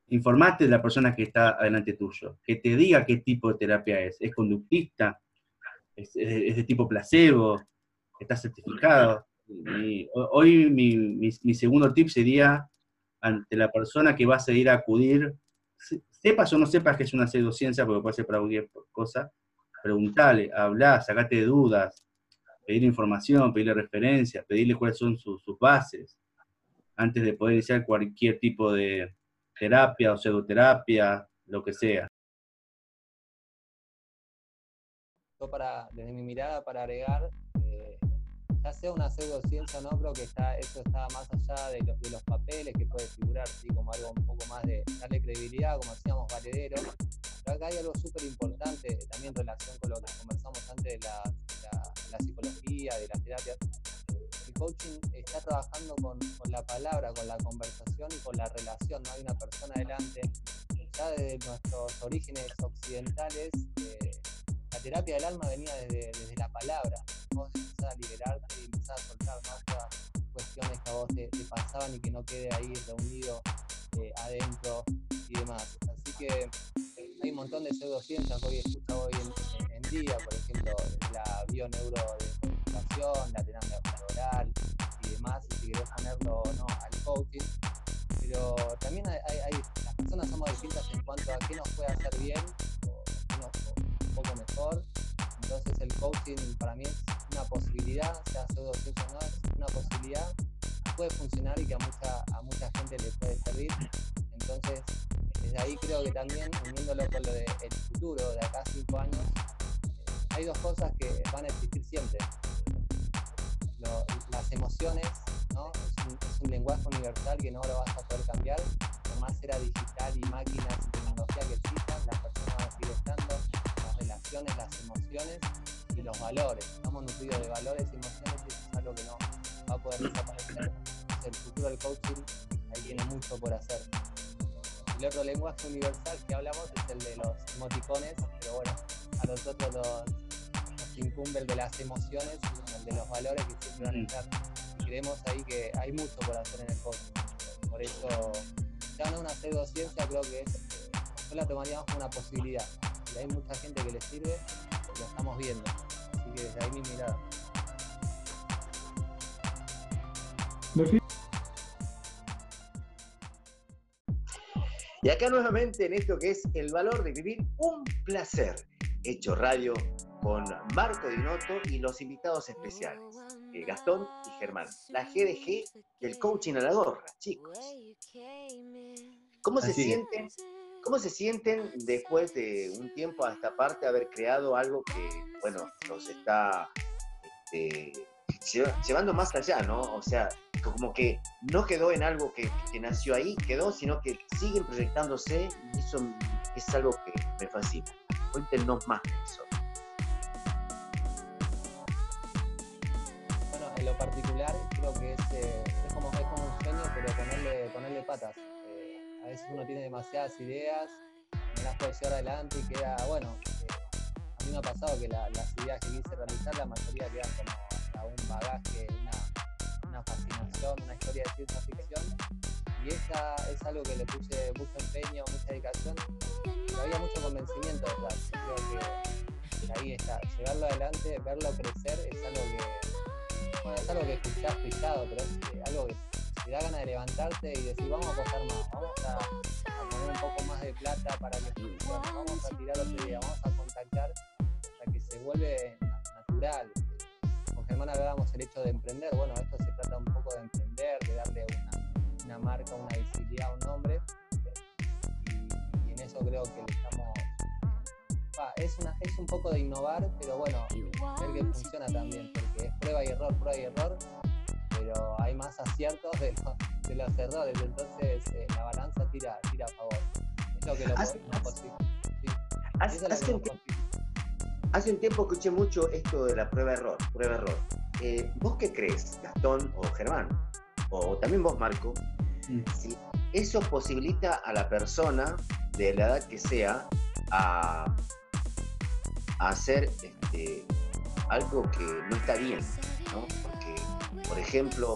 informate de la persona que está adelante tuyo, que te diga qué tipo de terapia es, es conductista, es- es de tipo placebo, está certificado. Hoy mi, segundo tip sería, ante la persona que vas a ir a acudir, se- sepas o no sepas que es una pseudociencia, porque puede ser para cualquier cosa, preguntale, hablar, sacate dudas, pedir información, pedirle referencias, pedirle cuáles son sus, bases, antes de poder iniciar cualquier tipo de terapia o pseudoterapia, lo que sea. Yo para, desde mi mirada para agregar, ya sea una pseudociencia o no, creo que está, eso está más allá de, lo- de los papeles que puede figurar, ¿sí? como algo un poco más de darle credibilidad, como decíamos, valedero. Pero acá hay algo súper importante también en relación con lo que conversamos antes de la, de la- de la psicología, de las terapias. El coaching está trabajando con, con la palabra, con la conversación y con la relación. No hay una persona delante. Ya desde nuestros orígenes occidentales, eh, la terapia del alma venía desde, desde la palabra. Vos empezás a liberarte y soltar, ¿no? Toda, cuestiones que a vos te, pasaban y que no quede ahí reunido eh, adentro y demás. Así que hay un montón de pseudociencias que hoy escucha hoy en, día, por ejemplo, la bioneurodescodificación, la terapia oral y demás, y si querés ponerlo o no al coaching. Pero también hay, las personas somos distintas en cuanto a qué nos puede hacer bien o, qué o un poco mejor. Entonces el coaching para mí es una posibilidad, sea pseudociencia o no, es una posibilidad, puede funcionar y que a mucha, a mucha gente le puede servir. Entonces, desde ahí creo que también, uniéndolo con lo del futuro, de acá a cinco años, hay dos cosas que van a existir siempre. Las emociones, ¿no? Es un, lenguaje universal que no lo vas a poder cambiar, por era digital y máquinas y tecnología que existan, las personas van a seguir estando, las relaciones, las emociones y los valores. Estamos nutridos de valores y emociones y eso es algo que no va a poder desaparecer. Es el futuro del coaching ahí tiene mucho por hacer. El otro lenguaje universal que hablamos es el de los emoticones, pero bueno, a nosotros los, nos incumbe el de las emociones, el de los valores que siempre van a estar. Creemos ahí que hay mucho por hacer en el coaching. Por eso, ya no una pseudociencia, creo que es, yo la tomaría como una posibilidad. Y hay mucha gente que le sirve, lo estamos viendo. Así que desde ahí mi mirada. Y acá nuevamente en esto que es el valor de vivir un placer. Hecho radio con Marco Dinotto y los invitados especiales, eh, Gastón y Germán. La GDG del coaching a la gorra, chicos. ¿Cómo se Así sienten? ¿Cómo se sienten después de un tiempo a esta parte haber creado algo que, bueno, los está este, lle- llevando más allá, ¿no? O sea, como que no quedó en algo que, nació ahí, quedó, sino que siguen proyectándose y eso es algo que me fascina. Cuéntenos más de eso. Bueno, en lo particular creo que es, eh, como, es como un sueño, pero ponerle, ponerle patas. Eh, a veces uno tiene demasiadas ideas, no las puede llevar adelante y queda, bueno, eh, a mí me ha pasado que la- las ideas que quise realizar, la mayoría quedan como un bagaje, una, una fascinación, una historia de ciencia ficción. Y esa es algo que le puse mucho empeño, mucha dedicación, pero había mucho convencimiento detrás. Creo que ahí está, llevarlo adelante, verlo crecer, es algo que, bueno, es algo que escuchás pisado, pero es eh, algo que te da ganas de levantarte y decir, vamos a apostar más, vamos a, a poner un poco más de plata para que funcione, vamos a tirar otra idea, vamos a contactar hasta que se vuelve na- natural. Con Germán hablábamos el hecho de emprender, bueno, esto se trata un poco de emprender, de darle una, una marca, una visibilidad, un nombre, y, y en eso creo que le estamos... va, es, una, es un poco de innovar, pero bueno, ver que funciona también, porque es prueba y error, prueba y error, pero hay más aciertos de, lo- de los errores, entonces eh, la balanza tira, tira a favor. Es lo que lo Hace- po- lo posi- sí, Hace, es un tiempo, hace un tiempo escuché mucho esto de la prueba-error, prueba-error. Eh, ¿Vos qué crees, Gastón o Germán? O también vos, Marco, Mm. si eso posibilita a la persona de la edad que sea a, a hacer este, algo que no está bien, ¿no? Por ejemplo,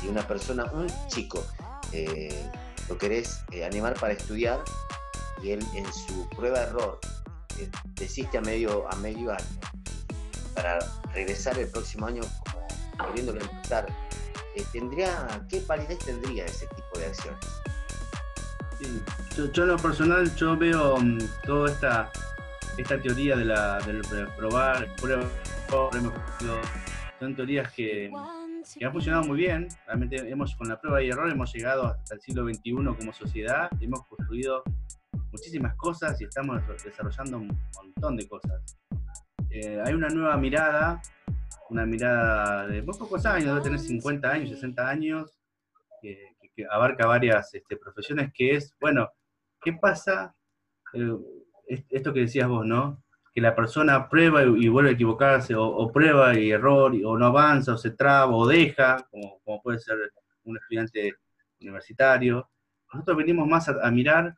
si una persona, un chico, eh, lo querés eh, animar para estudiar y él en su prueba-error eh, desiste a medio, a medio año para regresar el próximo año como queriéndolo empezar, eh, tendría, ¿qué validez tendría ese tipo de acciones? Yo, yo en lo personal, yo veo mm, toda esta, esta teoría de la, del de probar, prueba, prueba, prueba, son teorías que, que han funcionado muy bien. Realmente hemos, con la prueba y error hemos llegado hasta el siglo XXI como sociedad, hemos construido muchísimas cosas y estamos desarrollando un montón de cosas. Eh, hay una nueva mirada, una mirada de muy pocos años, debe tener 50 años, 60 años, que, abarca varias este, profesiones, que es, bueno, ¿qué pasa? Eh, es- esto que decías vos, ¿no? Que la persona prueba y, vuelve a equivocarse, o, prueba y error, o no avanza, o se traba, o deja, como, puede ser un estudiante universitario. Nosotros venimos más a, a mirar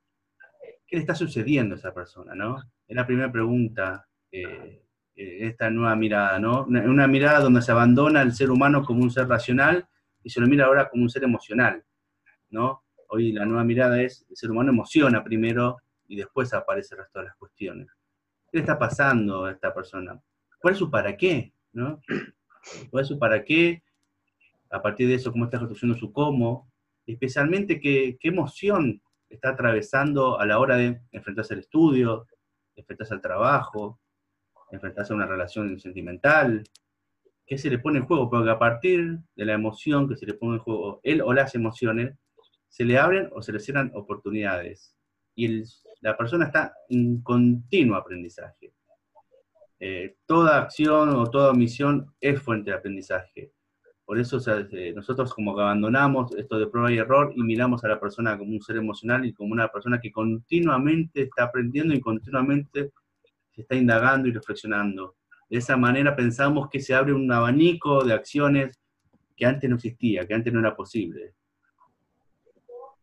qué le está sucediendo a esa persona, ¿no? Es la primera pregunta, eh, eh, esta nueva mirada, ¿no? Una, una mirada donde se abandona el ser humano como un ser racional y se lo mira ahora como un ser emocional, ¿no? Hoy la nueva mirada es, el ser humano emociona primero y después aparece el resto de las cuestiones. ¿Qué le está pasando a esta persona? ¿Cuál es su para qué? ¿no? ¿Cuál es su para qué? A partir de eso, ¿cómo está construyendo su cómo? Especialmente, ¿qué, qué emoción está atravesando a la hora de enfrentarse al estudio, enfrentarse al trabajo, enfrentarse a una relación sentimental, qué se le pone en juego, porque a partir de la emoción que se le pone en juego, él o las emociones, se le abren o se le cierran oportunidades. Y la persona está en continuo aprendizaje. Eh, toda acción o toda misión es fuente de aprendizaje. Por eso eh, nosotros como que abandonamos esto de prueba y error y miramos a la persona como un ser emocional y como una persona que continuamente está aprendiendo y continuamente se está indagando y reflexionando. De esa manera pensamos que se abre un abanico de acciones que antes no existía, que antes no era posible.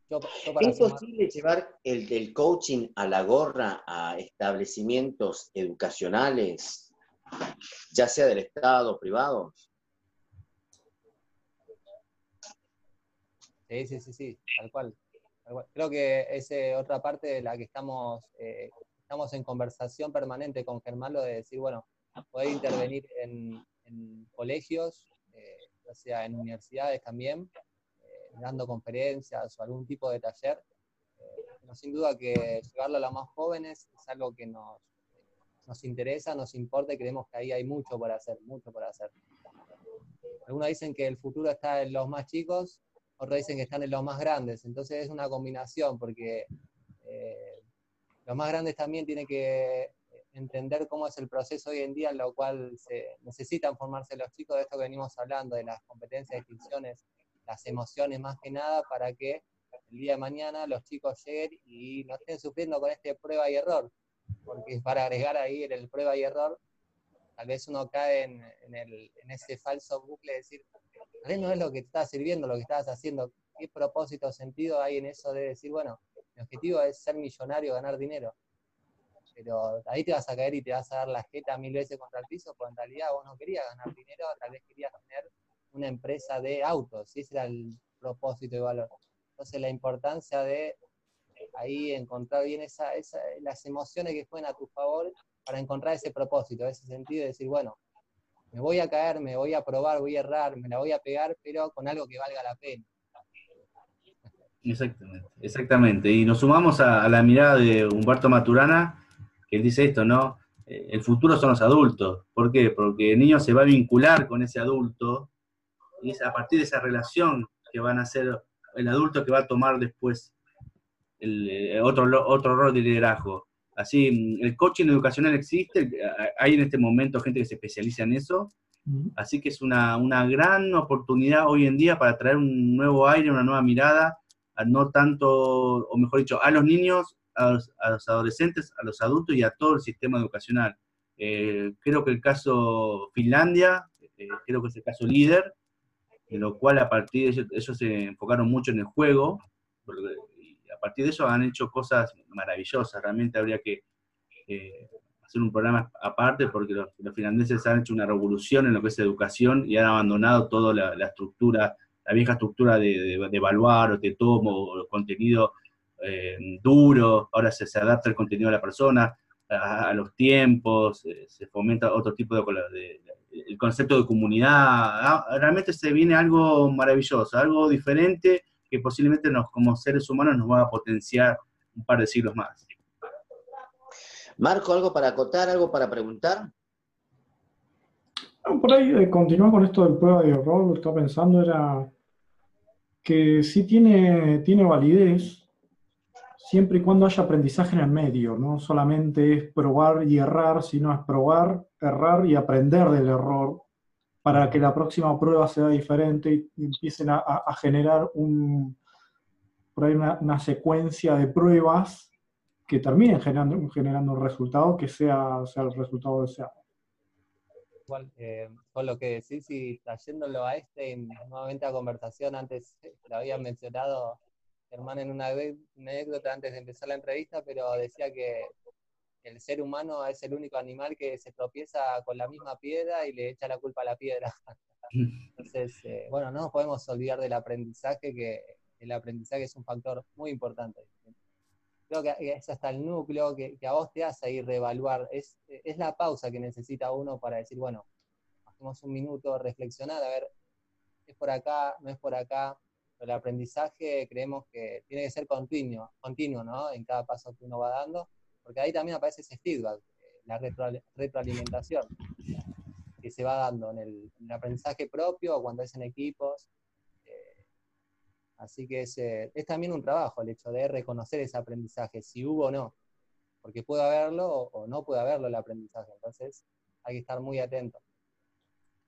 ¿Es posible llevar el coaching a la gorra a establecimientos educacionales, ya sea del Estado o privados? Sí, sí, sí, sí, tal cual. Creo que es otra parte de la que estamos, eh, estamos en conversación permanente con Germán, lo de decir, bueno, poder intervenir en, colegios, eh, ya sea en universidades también, eh, dando conferencias o algún tipo de taller. pero sin duda que llevarlo a los más jóvenes es algo que nos, nos interesa, nos importa y creemos que ahí hay mucho por hacer, mucho por hacer. Algunos dicen que el futuro está en los más chicos, otros dicen que están en los más grandes. Entonces es una combinación, porque eh, los más grandes también tienen que entender cómo es el proceso hoy en día en lo cual se necesitan formarse los chicos de esto que venimos hablando, de las competencias, distinciones, las emociones más que nada, para que el día de mañana los chicos lleguen y no estén sufriendo con este prueba y error. Porque para agregar ahí el prueba y error, tal vez uno cae en, el, en ese falso bucle de decir, no es lo que te está sirviendo, lo que estás haciendo. ¿Qué propósito sentido hay en eso de decir, bueno, mi objetivo es ser millonario, ganar dinero? Pero ahí te vas a caer y te vas a dar la jeta mil veces contra el piso, porque en realidad vos no querías ganar dinero, tal vez querías tener una empresa de autos, y ese era el propósito y valor. Entonces la importancia de ahí encontrar bien esa, las emociones que jueguen a tu favor para encontrar ese propósito, ese sentido de decir, bueno, me voy a caer, me voy a probar, voy a errar, me la voy a pegar, pero con algo que valga la pena. Exactamente, exactamente. Y nos sumamos a, la mirada de Humberto Maturana, que él dice esto, ¿no? Eh, el futuro son los adultos. ¿Por qué? Porque el niño se va a vincular con ese adulto y es a partir de esa relación que van a ser el adulto que va a tomar después el, eh, otro, otro rol de liderazgo. Así, el coaching educacional existe, hay en este momento gente que se especializa en eso, así que es una, gran oportunidad hoy en día para traer un nuevo aire, una nueva mirada, no tanto, o mejor dicho, a los niños, a los, adolescentes, a los adultos y a todo el sistema educacional. Eh, creo que el caso Finlandia, eh, creo que es el caso líder, en lo cual a partir de eso, eso se enfocaron mucho en el juego, partir de eso han hecho cosas maravillosas. Realmente habría que eh, hacer un programa aparte porque los, finlandeses han hecho una revolución en lo que es educación y han abandonado toda la, estructura, la vieja estructura de, evaluar o de tomo o contenido eh, duro. Ahora se, adapta el contenido a la persona, a, los tiempos, eh, se fomenta otro tipo de, el concepto de comunidad. Ah, realmente se viene algo maravilloso, algo diferente que posiblemente nos, como seres humanos nos va a potenciar un par de siglos más. Marco, ¿algo para acotar, algo para preguntar? por ahí, eh, continuar con esto del prueba de error, lo que estaba pensando era que sí tiene, tiene validez siempre y cuando haya aprendizaje en el medio, no solamente es probar y errar, sino es probar, errar y aprender del error para que la próxima prueba sea diferente y empiecen a, generar un, por ahí una, secuencia de pruebas que terminen generando, generando un resultado que sea, sea el resultado deseado. Igual, eh, con lo que decís y trayéndolo a este, nuevamente a conversación, antes lo había mencionado Germán en una anécdota antes de empezar la entrevista, pero decía que el ser humano es el único animal que se tropieza con la misma piedra y le echa la culpa a la piedra. Entonces, eh, bueno, no nos podemos olvidar del aprendizaje, que el aprendizaje es un factor muy importante. Creo que es hasta el núcleo que, que a vos te hace ir reevaluar, es, es la pausa que necesita uno para decir, bueno, hacemos un minuto, reflexionar, a ver, es por acá, no es por acá. El aprendizaje creemos que tiene que ser continuo, continuo ¿no? En cada paso que uno va dando, porque ahí también aparece ese feedback, eh, la retro- retroalimentación que se va dando en el, en el aprendizaje propio o cuando es en equipos. Eh, así que es, eh, es también un trabajo el hecho de reconocer ese aprendizaje, si hubo o no, porque puede haberlo o, no puede haberlo el aprendizaje, entonces hay que estar muy atento.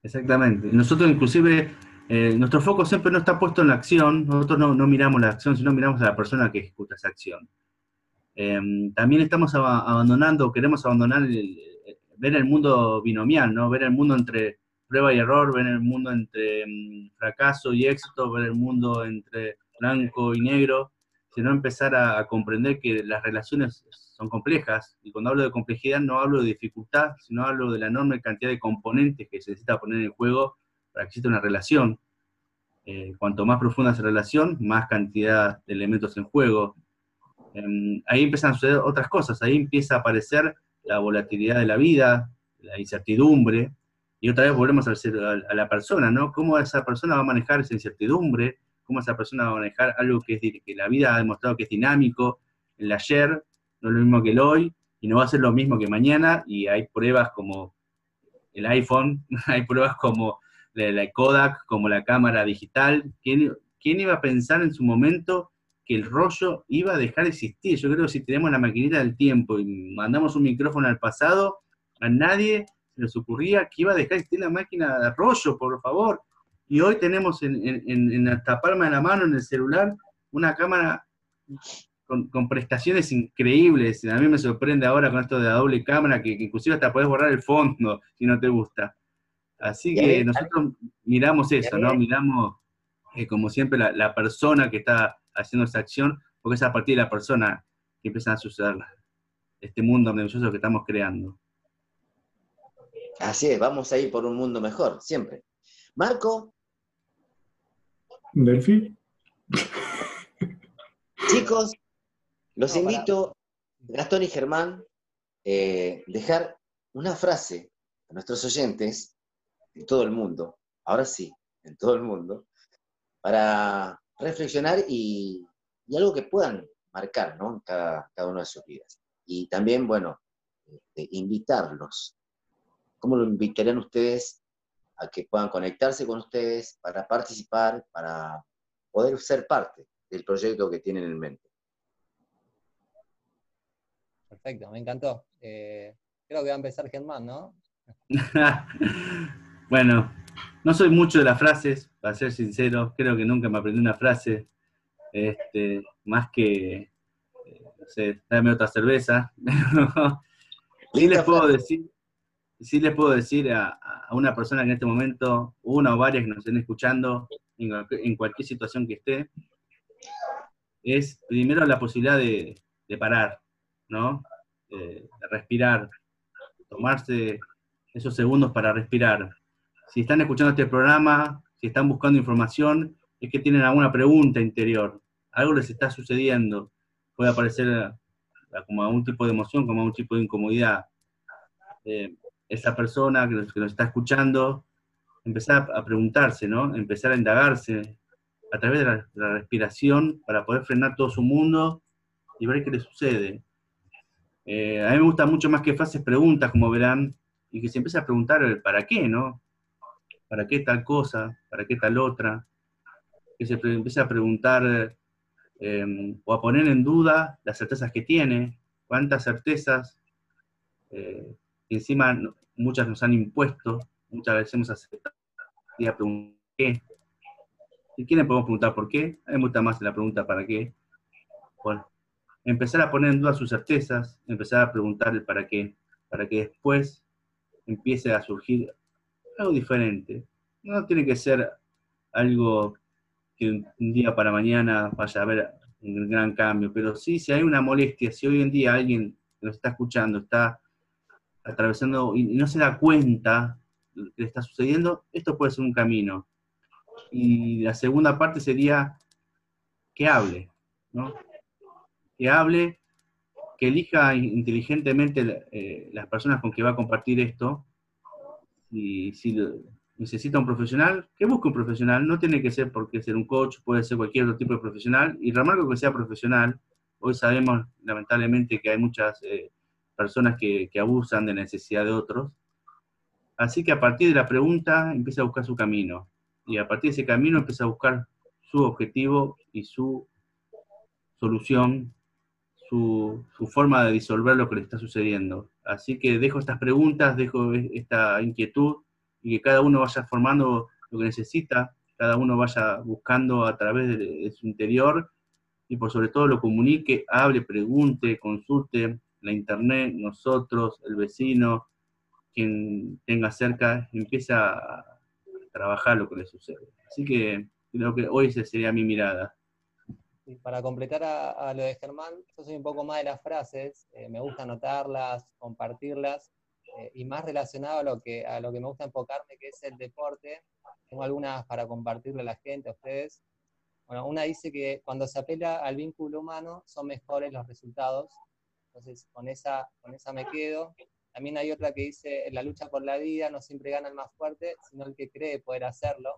Exactamente. Nosotros inclusive, nuestro foco siempre no está puesto en la acción, nosotros no, no miramos la acción, sino miramos a la persona que ejecuta esa acción. Eh, también estamos aba- abandonando, queremos abandonar, ver el mundo binomial, ¿no? Ver el mundo entre prueba y error, ver el mundo entre mm, fracaso y éxito, ver el mundo entre blanco y negro, sino empezar a, a comprender que las relaciones son complejas, y cuando hablo de complejidad no hablo de dificultad, sino hablo de la enorme cantidad de componentes que se necesita poner en juego para que exista una relación. Eh, cuanto más profunda es la relación, más cantidad de elementos en juego. Em, ahí empiezan a suceder otras cosas, ahí empieza a aparecer la volatilidad de la vida, la incertidumbre, y otra vez volvemos al ser- a, a la persona, ¿no? ¿Cómo esa persona va a manejar esa incertidumbre? ¿Cómo esa persona va a manejar algo que, es, que la vida ha demostrado que es dinámico? El ayer no es lo mismo que el hoy, y no va a ser lo mismo que mañana, y hay pruebas como el iPhone, hay pruebas como la, Kodak, como la cámara digital. ¿Quién, ¿Quién iba a pensar en su momento que el rollo iba a dejar de existir? Yo creo que si tenemos la maquinita del tiempo y mandamos un micrófono al pasado, a nadie se les ocurría que iba a dejar de existir la máquina de rollo, por favor. Y hoy tenemos en, en, en, la palma de la mano, en el celular, una cámara con, con prestaciones increíbles. A mí me sorprende ahora con esto de la doble cámara, que, que inclusive hasta podés borrar el fondo si no te gusta. Así que nosotros miramos eso, ¿no? Miramos, eh, como siempre, la, la persona que está haciendo esa acción, porque es a partir de la persona que empiezan a suceder este mundo maravilloso que estamos creando. Así es, vamos a ir por un mundo mejor, siempre. Marco, Delphi, chicos, los No, para- invito, Gastón y Germán, eh, dejar una frase a nuestros oyentes en todo el mundo, ahora sí, en todo el mundo, para reflexionar y, y algo que puedan marcar, ¿no? En cada, cada una de sus vidas. Y también, bueno, este, invitarlos. ¿Cómo lo invitarían ustedes a que puedan conectarse con ustedes para participar, para poder ser parte del proyecto que tienen en mente? Perfecto, me encantó. Eh, creo que va a empezar Germán, ¿no? bueno, no soy mucho de las frases, para ser sincero, creo que nunca me aprendí una frase, este, más que, eh, no sé, dame otra cerveza. sí les puedo decir, sí les puedo decir a, a una persona que en este momento, una o varias que nos estén escuchando, en, cualquier- en cualquier situación que esté, es primero la posibilidad de, de parar, ¿no? Eh, de respirar, tomarse esos segundos para respirar. Si están escuchando este programa, si están buscando información, es que tienen alguna pregunta interior, algo les está sucediendo, puede aparecer eh, como algún tipo de emoción, como algún tipo de incomodidad. Eh, esa persona que nos, está escuchando, empezar a, preguntarse, ¿no? Empezar a indagarse a través de la, de la respiración para poder frenar todo su mundo y ver qué le sucede. Eh, a mí me gusta mucho más que frases preguntas, como verán, y que se empiece a preguntar el para qué, ¿no? ¿Para qué tal cosa? ¿Para qué tal otra? Que se empiece a preguntar eh, o a poner en duda las certezas que tiene, cuántas certezas, eh, encima muchas nos han impuesto, muchas veces hemos aceptado y a preguntar qué. Si quieren podemos preguntar por qué, a mí me gusta más la pregunta para qué. Bueno, empezar a poner en duda sus certezas, empezar a preguntar el para qué, para que después empiece a surgir algo diferente. No tiene que ser algo que un día para mañana vaya a haber un gran cambio, pero sí, si hay una molestia, si hoy en día alguien que nos está escuchando está atravesando y no se da cuenta que le está sucediendo, esto puede ser un camino. Y la segunda parte sería que hable, ¿no? Que hable, que elija inteligentemente eh, las personas con que va a compartir esto. Y si necesita un profesional, que busque un profesional. No tiene que ser porque ser un coach, puede ser cualquier otro tipo de profesional. Y remarco que sea profesional. Hoy sabemos, lamentablemente, que hay muchas eh, personas que, que abusan de necesidad de otros. Así que a partir de la pregunta empieza a buscar su camino. Y a partir de ese camino empieza a buscar su objetivo y su solución, su, forma de disolver lo que le está sucediendo. Así que dejo estas preguntas, dejo esta inquietud y que cada uno vaya formando lo que necesita, cada uno vaya buscando a través de, de su interior y por sobre todo lo comunique, hable, pregunte, consulte la internet, nosotros, el vecino, quien tenga cerca, empieza a trabajar lo que le sucede. Así que creo que hoy esa sería mi mirada. Y para completar a, a, lo de Germán, yo soy un poco más de las frases, eh, me gusta anotarlas, compartirlas, eh, y más relacionado a lo, que, a lo que me gusta enfocarme, que es el deporte. Tengo algunas para compartirle a la gente, a ustedes. Bueno, una dice que cuando se apela al vínculo humano son mejores los resultados. Entonces, con esa, con esa me quedo. También hay otra que dice, en la lucha por la vida no siempre gana el más fuerte, sino el que cree poder hacerlo.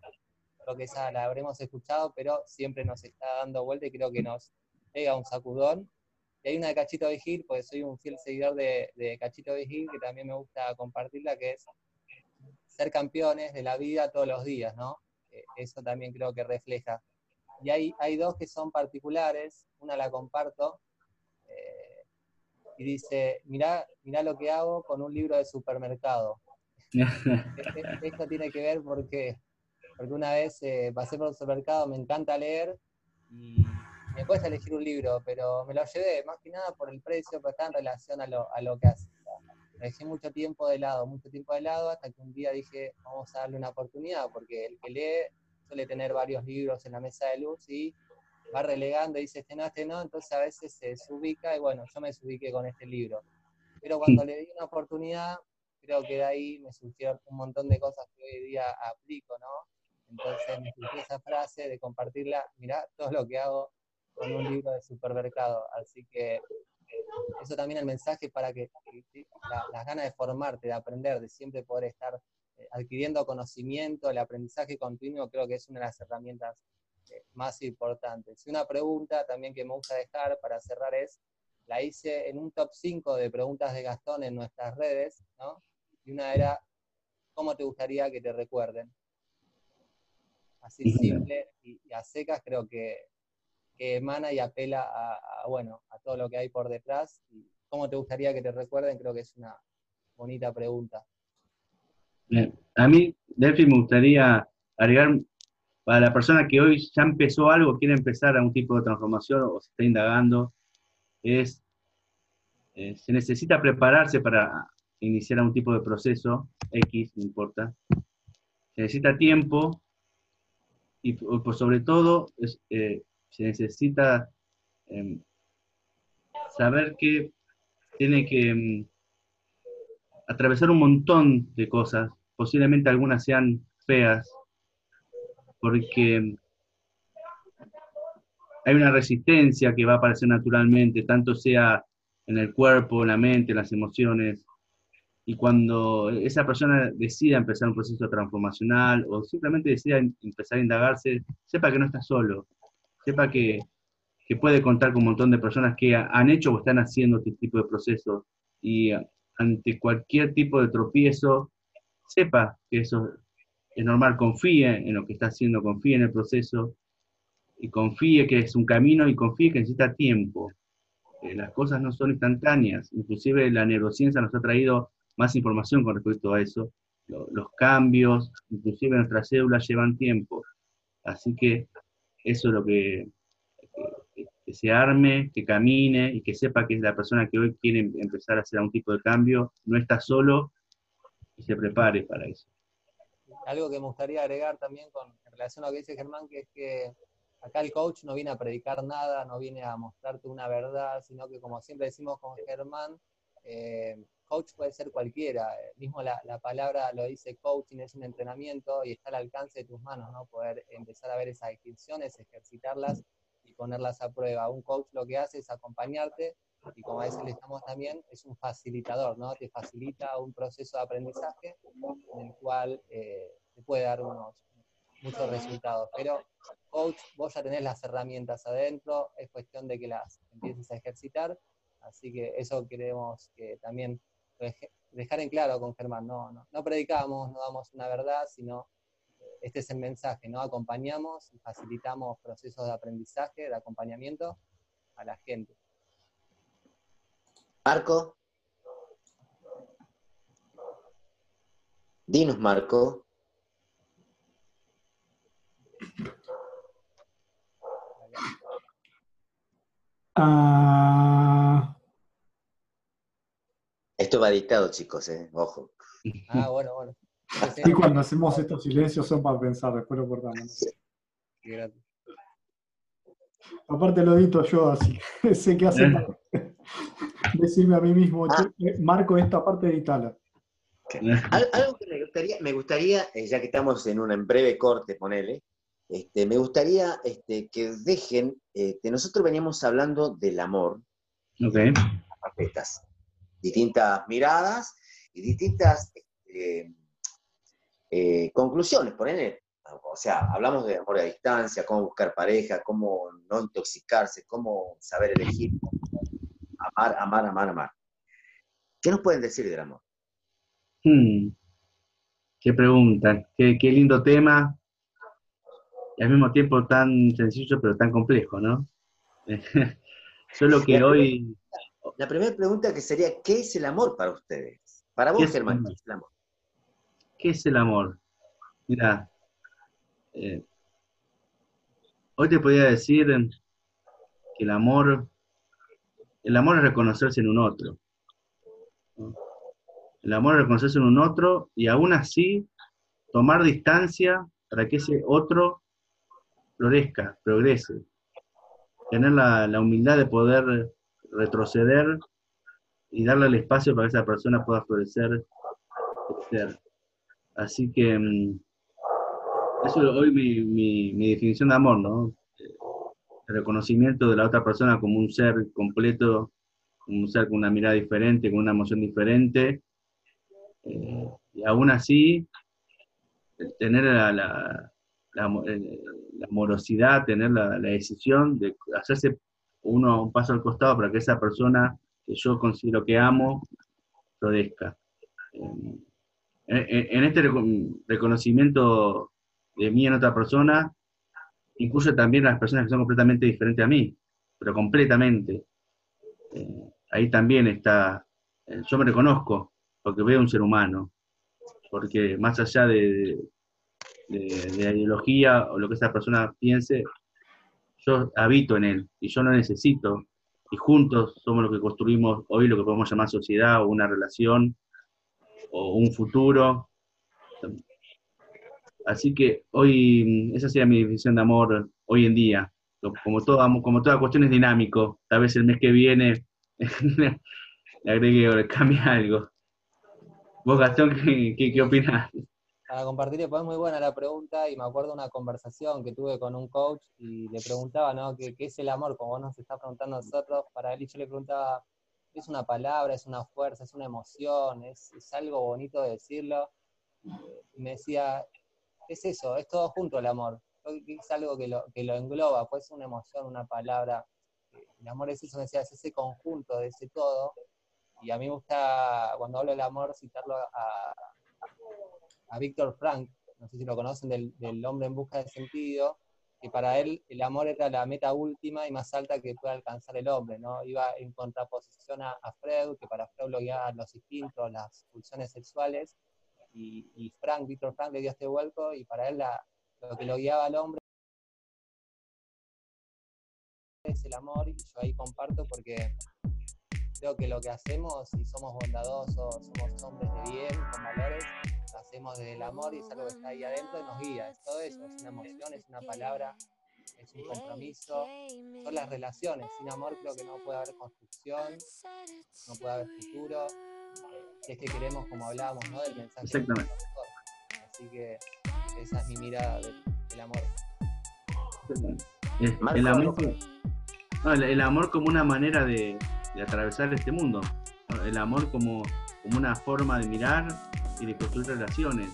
Creo que esa la habremos escuchado, pero siempre nos está dando vuelta y creo que nos pega un sacudón. Y hay una de Cachito Vigil, pues soy un fiel seguidor de, de Cachito Vigil, que también me gusta compartirla, que es ser campeones de la vida todos los días, ¿no? Eh, eso también creo que refleja. Y hay, hay dos que son particulares, una la comparto, eh, y dice, mirá, mirá lo que hago con un libro de supermercado. Esto tiene que ver porque, porque una vez eh, pasé por el supermercado, me encanta leer, y me cuesta elegir un libro, pero me lo llevé más que nada por el precio, pero está en relación a lo, a lo que hace. Me dejé mucho tiempo de lado, mucho tiempo de lado, hasta que un día dije, vamos a darle una oportunidad, porque el que lee suele tener varios libros en la mesa de luz y va relegando y dice, este no, este no, entonces a veces se desubica y bueno, yo me desubiqué con este libro. Pero cuando le di una oportunidad, creo que de ahí me surgieron un montón de cosas que hoy día aplico, ¿no? Entonces me surgió esa frase de compartirla, mirá todo lo que hago con un libro de supermercado. Así que eso también el mensaje para que, la, las ganas de formarte, de aprender, de siempre poder estar eh, adquiriendo conocimiento, el aprendizaje continuo, creo que es una de las herramientas eh, más importantes. Y una pregunta también que me gusta dejar para cerrar es, la hice en un top 5 de preguntas de Gastón en nuestras redes, ¿no? Y una era, ¿cómo te gustaría que te recuerden? Así simple y, y a secas creo que, que emana y apela a, a, bueno, a todo lo que hay por detrás. Y ¿Cómo te gustaría que te recuerden? Creo que es una bonita pregunta. A mí, Delphi, me gustaría agregar para la persona que hoy ya empezó algo, quiere empezar a un tipo de transformación o se está indagando, es, eh, se necesita prepararse para iniciar un tipo de proceso, X, no importa. Se necesita tiempo y por sobre todo es, eh, se necesita eh, saber que tiene que eh, atravesar un montón de cosas, posiblemente algunas sean feas, porque hay una resistencia que va a aparecer naturalmente, tanto sea en el cuerpo, la mente, las emociones, y cuando esa persona decida empezar un proceso transformacional o simplemente decida empezar a indagarse, sepa que no está solo, sepa que, que puede contar con un montón de personas que han hecho o están haciendo este tipo de procesos y ante cualquier tipo de tropiezo, sepa que eso es normal, confíe en lo que está haciendo, confíe en el proceso y confíe que es un camino y confíe que necesita tiempo. Eh, las cosas no son instantáneas, inclusive la neurociencia nos ha traído más información con respecto a eso. Lo, los cambios, inclusive nuestras células llevan tiempo. Así que eso es lo que, que, se arme, que camine y que sepa que es la persona que hoy quiere empezar a hacer un tipo de cambio, no está solo y se prepare para eso. Algo que me gustaría agregar también en relación a lo que dice Germán, que es que acá el coach no viene a predicar nada, no viene a mostrarte una verdad, sino que como siempre decimos con Germán, Eh, coach puede ser cualquiera, eh, mismo la, la palabra lo dice coaching, es un entrenamiento y está al alcance de tus manos, ¿no? Poder empezar a ver esas descripciones, ejercitarlas y ponerlas a prueba. Un coach lo que hace es acompañarte y como a veces le estamos también, es un facilitador, ¿no? Te facilita un proceso de aprendizaje en el cual eh, te puede dar unos, muchos resultados. Pero coach, vos ya tenés las herramientas adentro, es cuestión de que las empieces a ejercitar, así que eso queremos que también dejar en claro con Germán, no, no, no predicamos, no damos una verdad, sino eh, este es el mensaje, ¿no? Acompañamos y facilitamos procesos de aprendizaje, de acompañamiento a la gente. Marco. Dinos, Marco. Ah, Esto va dictado, chicos, eh. Ojo. Ah, bueno, bueno. Y cuando hacemos estos silencios son para pensar, después lo cortamos. sí, gracias. Aparte lo edito yo, así que sé qué hacer. para Decirme a mí mismo, Ah. "Che, eh, Marco, esta parte editala. Al- algo que me gustaría, me gustaría eh, ya que estamos en un en breve corte, ponele, este, me gustaría este, que dejen, este, nosotros veníamos hablando del amor, Ok. facetas, distintas miradas y distintas este, eh, conclusiones, ponele. O sea, hablamos de amor a distancia, cómo buscar pareja, cómo no intoxicarse, cómo saber elegir, amar, amar, amar, amar. ¿Qué nos pueden decir del amor? Hmm. Qué pregunta, qué, qué lindo tema. Y al mismo tiempo tan sencillo pero tan complejo, ¿no? Solo que hoy, La primera pregunta que sería, ¿qué es el amor para ustedes? Para ¿Qué vos, el Germán? ¿qué es el amor? ¿qué es el amor? Mira, eh, hoy te podría decir que el amor, el amor es reconocerse en un otro. ¿no? El amor es reconocerse en un otro y aún así tomar distancia para que ese otro florezca, progrese. Tener la, la humildad de poder retroceder y darle el espacio para que esa persona pueda florecer, crecer. Así que mm, eso es hoy mi, mi- definición de amor, ¿no? Eh, El reconocimiento de la otra persona como un ser completo, como un ser con una mirada diferente, con una emoción diferente, eh, y aún así eh, tener la, la- la eh, amorosidad, tener la decisión de hacerse uno un paso al costado para que esa persona que yo considero que amo florezca. Eh, en, en- este reco- reconocimiento de mí en otra persona, incluye también a las personas que son completamente diferentes a mí, pero completamente. Eh, ahí también está, eh, yo me reconozco, porque veo un ser humano, porque más allá de, de- de ideología o lo que esa persona piense, yo habito en él y yo lo necesito. Y juntos somos los que construimos hoy lo que podemos llamar sociedad o una relación o un futuro. Así que hoy, esa sería mi definición de amor hoy en día. Como, todo, amor- como toda cuestión es dinámico, tal vez el mes que viene le agregue o le cambie algo. Vos, Gastón, ¿qué, qué, qué opinás? Para compartir, pues es muy buena la pregunta y me acuerdo una conversación que tuve con un coach y le preguntaba, ¿no? ¿Qué, es el amor? Como vos nos estás preguntando a nosotros, para él y yo le preguntaba, ¿es una palabra, es una fuerza, es una emoción, es, es algo bonito de decirlo? Y me decía, es eso, es todo junto el amor. Es algo que lo, que lo engloba, pues una emoción, una palabra. El amor es eso, me decía, es ese conjunto de ese todo. Y a mí me gusta, cuando hablo del amor, citarlo a, a Víctor Frank, no sé si lo conocen, del, del hombre en busca de sentido, que para él el amor era la meta última y más alta que puede alcanzar el hombre, ¿no? Iba en contraposición a, a Freud, que para Freud lo guiaban los instintos, las pulsiones sexuales, y, Frank, Víctor Frank le dio este vuelco y para él lo que lo guiaba al hombre es el amor, y yo ahí comparto porque creo que lo que hacemos, si somos bondadosos, somos hombres de bien, con valores, lo hacemos desde el amor y es algo que está ahí adentro y nos guía. Es todo eso, es una emoción, es una palabra, es un compromiso, son las relaciones. Sin amor creo que no puede haber construcción, no puede haber futuro. Si es que queremos, como hablábamos, ¿no? Del mensaje. Exactamente. Así que esa es mi mirada del, del amor. El, amor, no, el, el amor como una manera de, de atravesar este mundo. El amor como, como una forma de mirar y de construir relaciones.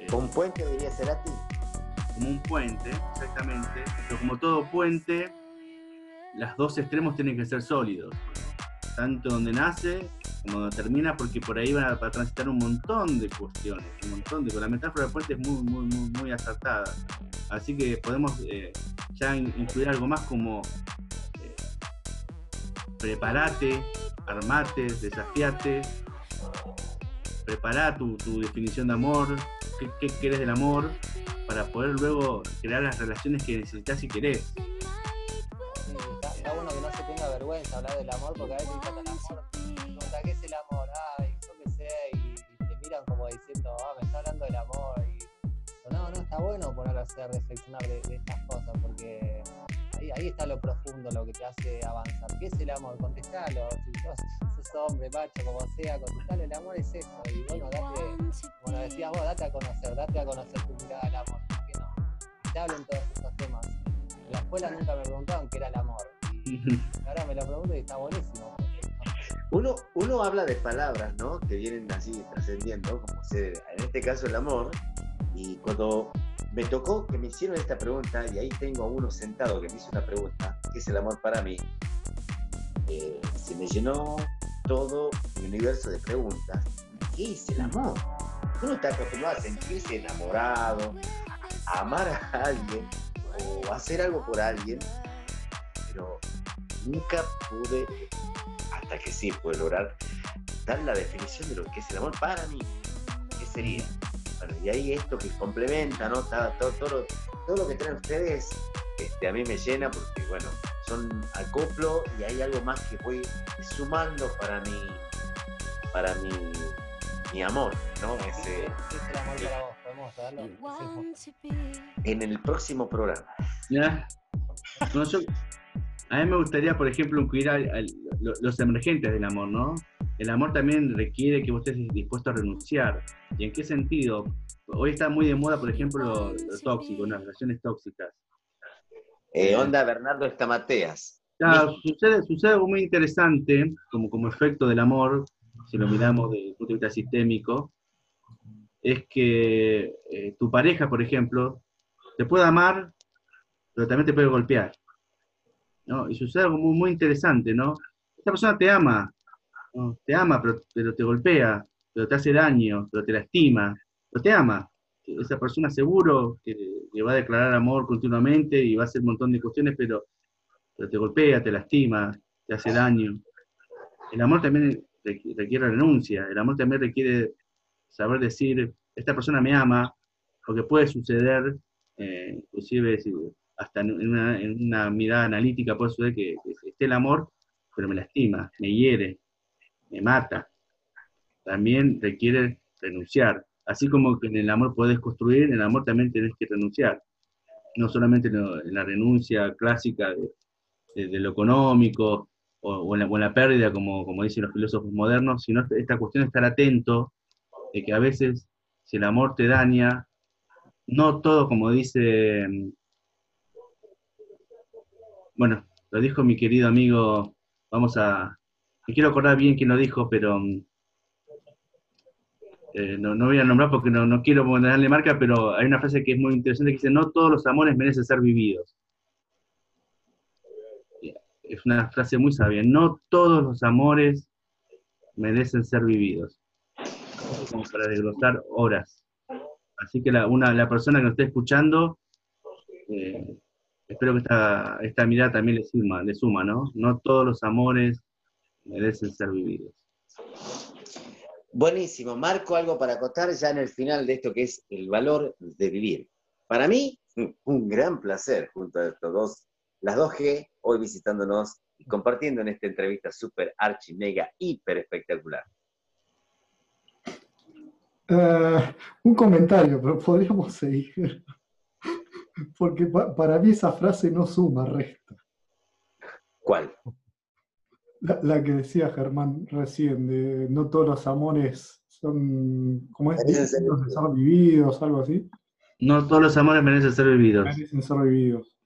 Eh, Un puente diría Cerati. como un puente, exactamente. Pero como todo puente, los dos extremos tienen que ser sólidos. Tanto donde nace como donde termina, porque por ahí van a, va a transitar un montón de cuestiones, un montón de. La metáfora del puente es muy, muy, muy, muy acertada. Así que podemos eh, ya in- incluir algo más como preparate, armate, desafiate, prepara tu, tu definición de amor, qué, qué querés del amor, para poder luego crear las relaciones que necesitas y querés. Está, está bueno que no se tenga vergüenza hablar del amor, porque a veces tratan el amor, pregunta qué es el amor, ay, yo qué sé, y, y te miran como diciendo, ah, me está hablando del amor, y no, no, está bueno ponerse a reflexionar de, de estas cosas, porque ahí, ahí está lo profundo, lo que te hace avanzar. ¿Qué es el amor? Contestalo, si sos, sos hombre, macho, como sea, contestalo, el amor es esto, y bueno, date, como decías vos, date a conocer, date a conocer tu mirada al amor, ¿por qué no? Te hablen todos estos temas. En la escuela nunca me preguntaban qué era el amor. Y ahora me lo pregunto y está buenísimo. Uno, uno habla de palabras, ¿no? Que vienen así trascendiendo, como ser, en este caso el amor. Y cuando me tocó que me hicieron esta pregunta, y ahí tengo a uno sentado que me hizo una pregunta, ¿qué es el amor para mí? Eh, se me llenó todo mi universo de preguntas. ¿Qué es el amor? Uno está acostumbrado a sentirse enamorado, a amar a alguien o hacer algo por alguien, pero nunca pude hasta que sí pude lograr dar la definición de lo que es el amor para mí. ¿Qué sería? Bueno, y ahí esto que complementa, ¿no? Todo, todo, todo, lo, todo lo que traen ustedes, este, a mí me llena porque, bueno, son acoplo y hay algo más que voy sumando para mi, para mi, mi amor, ¿no? Ese, ¿Qué es el amor para vos? En el próximo programa. ¿Ya? No, yo- a mí me gustaría, por ejemplo, incluir lo- los emergentes del amor, ¿no? El amor también requiere que vos estés dispuesto a renunciar. ¿Y en qué sentido? Hoy está muy de moda, por ejemplo, lo, lo tóxico, las relaciones tóxicas. Eh, onda Bernardo Estamateas. Claro, sucede, sucede algo muy interesante, como, como efecto del amor, si lo miramos desde el punto de vista sistémico, es que eh, tu pareja, por ejemplo, te puede amar, pero también te puede golpear. ¿No? Y sucede algo muy, muy interesante, ¿no? Esta persona te ama, te ama, pero, pero te golpea, pero te hace daño, pero te lastima, pero te ama. Esa persona seguro que, va a declarar amor continuamente y va a hacer un montón de cuestiones, pero pero te golpea, te lastima, te hace daño. El amor también requ- requiere renuncia, el amor también requiere saber decir, esta persona me ama, porque puede suceder, eh, inclusive si- hasta en una, mirada analítica puede suceder que, esté el amor, pero me lastima, me hiere, me mata. También requiere renunciar. Así como que en el amor puedes construir, en el amor también tenés que renunciar. No solamente en la renuncia clásica de, lo económico o, o en la, pérdida, como, como dicen los filósofos modernos, sino esta- cuestión de estar atento de que a veces si el amor te daña, no todo como dice, bueno, lo dijo mi querido amigo, vamos a, me quiero acordar bien quién lo dijo, pero mm, eh, no, voy a nombrar porque no, no quiero darle marca, pero hay una frase que es muy interesante que dice, no todos los amores merecen ser vividos es una frase muy sabia, no todos los amores merecen ser vividos. Para desglosar horas. Así que la, una, la persona que nos esté escuchando, eh, espero que esta, esta mirada también le suma, le suma, ¿no? No todos los amores merecen ser vividos. Buenísimo. Marco, algo para acotar ya en el final de esto que es el valor de vivir. Para mí, un gran placer junto a estos dos, las dos G, hoy visitándonos y compartiendo en esta entrevista súper archi, mega, hiper espectacular. Eh, un comentario, pero podríamos seguir. Porque pa- para mí esa frase no suma, resta. ¿Cuál? La, la que decía Germán recién, de no todos los amores son, ¿cómo es? Merecen ser vividos, algo así. No todos los amores merecen ser vividos. Merecen ser vividos.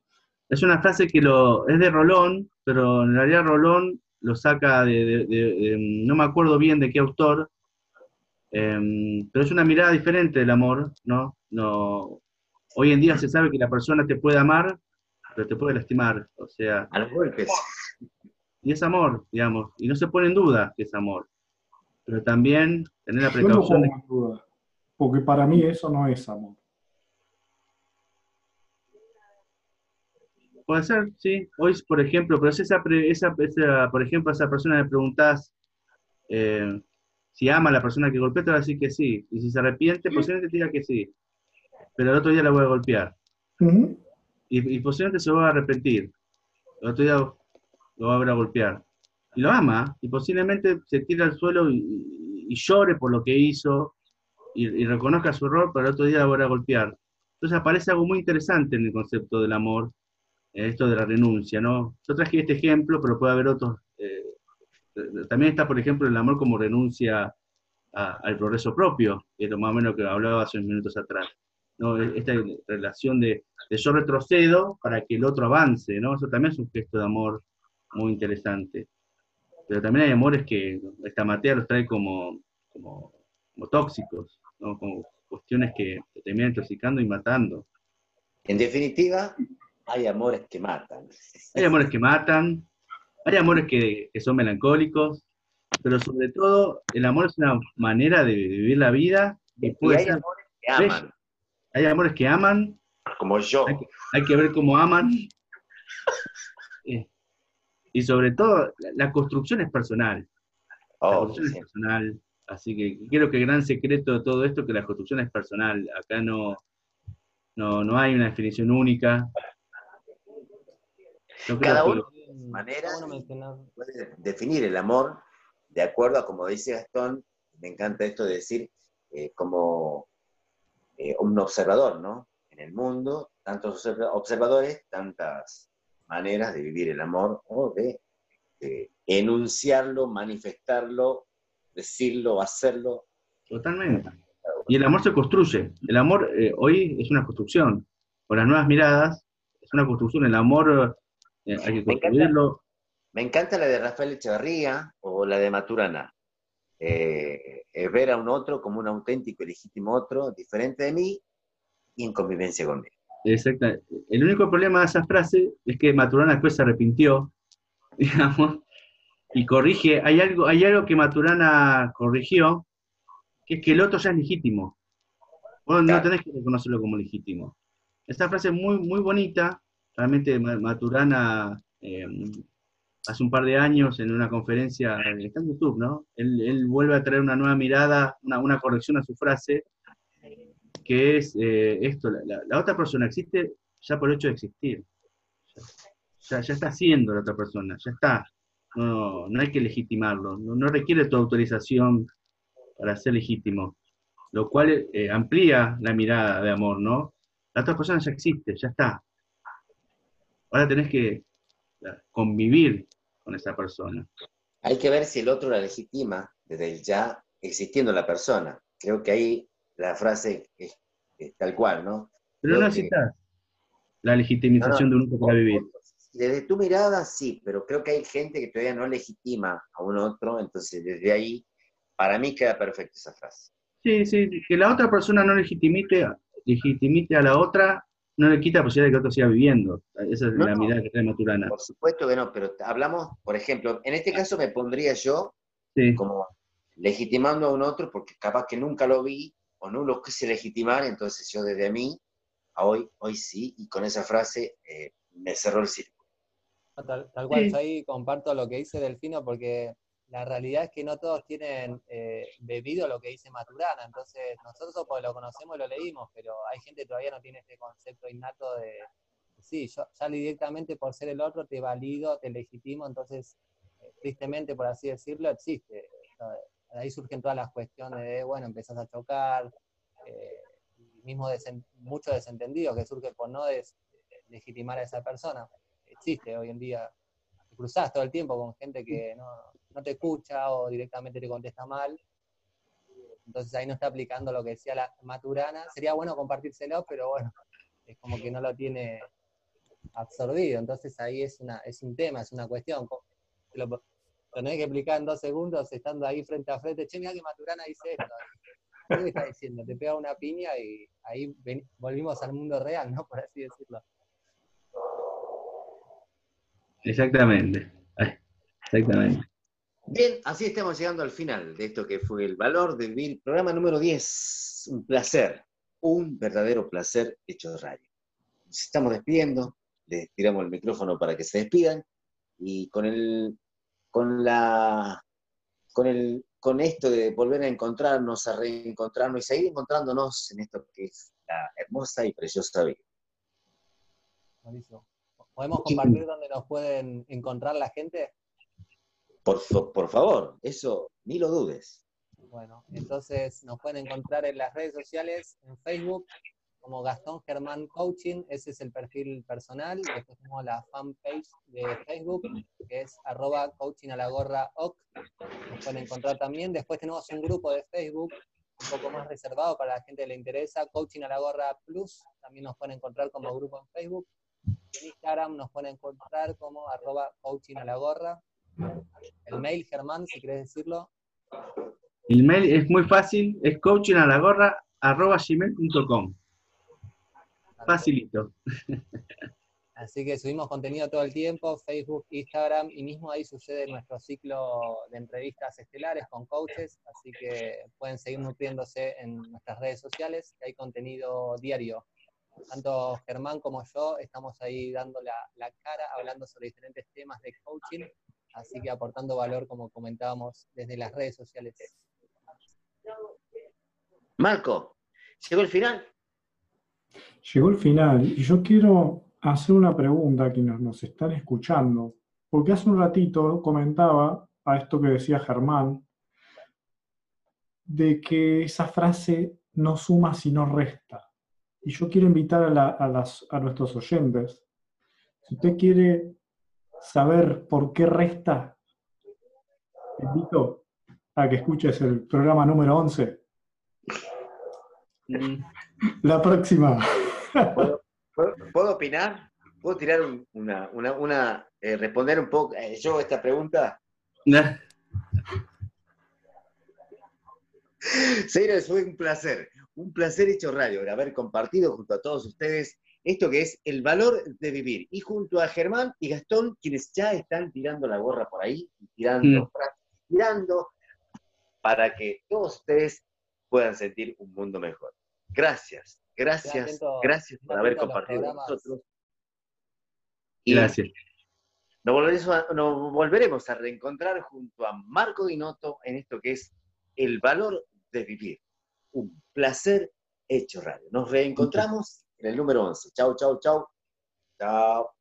Es una frase que lo, es de Rolón, pero en realidad Rolón lo saca de, de- de- de- no me acuerdo bien de qué autor, em, pero es una mirada diferente del amor, ¿no? no Hoy en día se sabe que la persona te puede amar, pero te puede lastimar, o sea, A los golpes. y es amor, digamos, y no se pone en duda que es amor, pero también tener la Yo precaución de pongo en duda, porque para mí eso no es amor. Puede ser, sí. Hoy, por ejemplo, pero si esa, pre- esa, esa- por ejemplo, a esa persona le preguntás eh, si ama a la persona que golpea, te va a decir que sí. Y si se arrepiente, posiblemente te diga que sí. Pero el otro día la voy a golpear. Y, y posiblemente se va a arrepentir. El otro día lo va a ver a golpear. Y lo ama, y posiblemente se tire al suelo y, llore por lo que hizo, y, y reconozca su error, pero el otro día la va a golpear. Entonces aparece algo muy interesante en el concepto del amor, eh, esto de la renuncia, ¿no? Yo traje este ejemplo, pero puede haber otros. eh, eh, también está, por ejemplo, el amor como renuncia a- al progreso propio, que es lo más o menos que hablaba hace unos minutos atrás. ¿No? Esta relación de, de yo retrocedo para que el otro avance, ¿no? Eso también es un gesto de amor muy interesante. Pero también hay amores que esta materia los trae como, como, como tóxicos, ¿no? Como cuestiones que te terminan intoxicando y matando. En definitiva, hay amores que matan. Hay amores que matan, hay amores que, que son melancólicos, pero sobre todo el amor es una manera de vivir la vida y Y puede hay ser, amores que aman, hay amores que aman, como yo. hay que, hay que ver cómo aman, Eh, y sobre todo la, la construcción es personal, la Oh, construcción es sí. personal, así que creo que el gran secreto de todo esto es que la construcción es personal, acá no, no, no hay una definición única. Yo creo Cada que- uno manera está bueno mencionar- puede definir el amor de acuerdo a, como dice Gastón, me encanta esto de decir, eh, como eh, un observador, ¿no? En el mundo, tantos observa- observadores, tantas maneras de vivir el amor o de, de enunciarlo, manifestarlo, decirlo, hacerlo. Totalmente. Y el amor se construye. El amor eh, hoy es una construcción. Con las nuevas miradas, es una construcción. El amor eh, hay que Me encanta. construirlo. Me encanta la de Rafael Echeverría o la de Maturana. Eh, es ver a un otro como un auténtico y legítimo otro, diferente de mí y en convivencia conmigo. Exacto. El único problema de esa frase es que Maturana después se arrepintió, digamos, y corrige. Hay algo, hay algo que Maturana corrigió, que es que el otro ya es legítimo. Vos no tenés que reconocerlo como legítimo. Esta frase es muy, muy bonita. Realmente Ma- Maturana eh, hace un par de años en una conferencia, está en YouTube, ¿no? Él, él vuelve a traer una nueva mirada, una, corrección a su frase, que es eh, esto, la, otra persona existe ya por el hecho de existir. Ya, ya está siendo la otra persona, ya está. No, hay que legitimarlo, no, no requiere tu autorización para ser legítimo, lo cual eh, amplía la mirada de amor, ¿no? La otra persona ya existe, ya está. Ahora tenés que convivir con esa persona. Hay que ver si el otro la legitima desde el ya existiendo la persona. Creo que ahí la frase es, es tal cual, ¿no? Pero Creo no que- necesitas la legitimización de un otro para vivir. Desde tu mirada, sí, pero creo que hay gente que todavía no legitima a un otro, entonces desde ahí, para mí queda perfecta esa frase. Sí, sí, que la otra persona no legitimite, legitimite a la otra, no le quita la posibilidad de que otro siga viviendo. Esa es No, la no. mirada que trae Maturana. Por supuesto que no, pero hablamos, por ejemplo, en este caso me pondría yo Sí, como legitimando a un otro porque capaz que nunca lo vi o no lo quise legitimar, entonces yo desde mí a hoy, hoy sí, y con esa frase eh, me cerró el círculo. Tal, tal cual, Sí. yo ahí comparto lo que dice Delfino porque la realidad es que no todos tienen eh, bebido lo que dice Maturana, entonces nosotros pues lo conocemos y lo leímos, pero hay gente que todavía no tiene este concepto innato de, sí, yo ya directamente por ser el otro te valido, te legitimo, entonces eh, tristemente, por así decirlo, existe. Eh, Ahí surgen todas las cuestiones de, bueno, empezás a chocar, eh, y mismo desen- mucho desentendido que surge por no des- legitimar a esa persona. Existe hoy en día. Te cruzás todo el tiempo con gente que no, no te escucha o directamente te contesta mal. Entonces ahí no está aplicando lo que decía la Maturana. Sería bueno compartírselo, pero bueno, es como que no lo tiene absorbido. Entonces ahí es, una, es un tema, es una cuestión. Lo, lo tenés que explicar en dos segundos estando ahí frente a frente. Che, mira que Maturana dice esto. ¿Qué está diciendo? Te pega una piña y ahí volvimos al mundo real, ¿no? Por así decirlo. Exactamente. Exactamente. Bien, así estamos llegando al final de esto que fue el valor de vivir, programa número 10. Un placer, un verdadero placer hecho radio. Nos estamos despidiendo, les tiramos el micrófono para que se despidan y con el, con la, con el, con esto de volver a encontrarnos, a reencontrarnos y seguir encontrándonos en esto que es la hermosa y preciosa vida. Buenísimo. ¿Podemos compartir dónde nos pueden encontrar la gente? Por, por favor, eso ni lo dudes. Bueno, entonces nos pueden encontrar en las redes sociales, en Facebook, como Gastón Germán Coaching, ese es el perfil personal. Después tenemos la fanpage de Facebook, que es arroba coaching a la. Nos pueden encontrar también. Después tenemos un grupo de Facebook un poco más reservado para la gente que le interesa, Coaching a la Gorra Plus. También nos pueden encontrar como grupo en Facebook. En Instagram nos pueden encontrar como arroba coaching a la gorra. El mail, Germán, si querés decirlo. El mail es muy fácil, es coachingalagorra.gmail.com. Facilito. Así que subimos contenido todo el tiempo, Facebook, Instagram, y mismo ahí sucede nuestro ciclo de entrevistas estelares con coaches, así que pueden seguir nutriéndose en nuestras redes sociales, que hay contenido diario. Tanto Germán como yo estamos ahí dando la, la cara, hablando sobre diferentes temas de coaching, así que aportando valor, como comentábamos, desde las redes sociales. Marco, ¿llegó el final? Llegó el final y yo quiero hacer una pregunta a quienes nos están escuchando, porque hace un ratito comentaba a esto que decía Germán, de que esa frase no suma sino resta. Y yo quiero invitar a, la- a las- a nuestros oyentes, si usted quiere saber por qué resta, te invito a que escuches el programa número 11. Mm, La próxima. ¿Puedo, puedo opinar? ¿Puedo tirar un- una, una, una eh, responder un poco eh, yo esta pregunta? nah, Señores, fue un placer, un placer hecho radio, de haber compartido junto a todos ustedes esto que es el valor de vivir. Y junto a Germán y Gastón, quienes ya están tirando la gorra por ahí, y tirando, Mm. tirando, para que todos ustedes puedan sentir un mundo mejor. Gracias, gracias, atento- gracias por haber compartido con nosotros. Y Gracias. nos volveremos, a, nos volveremos a reencontrar junto a Marco Dinotto en esto que es el valor de vivir. Un placer hecho radio. Nos reencontramos en el número 11. Chau, chau, chau. Chao.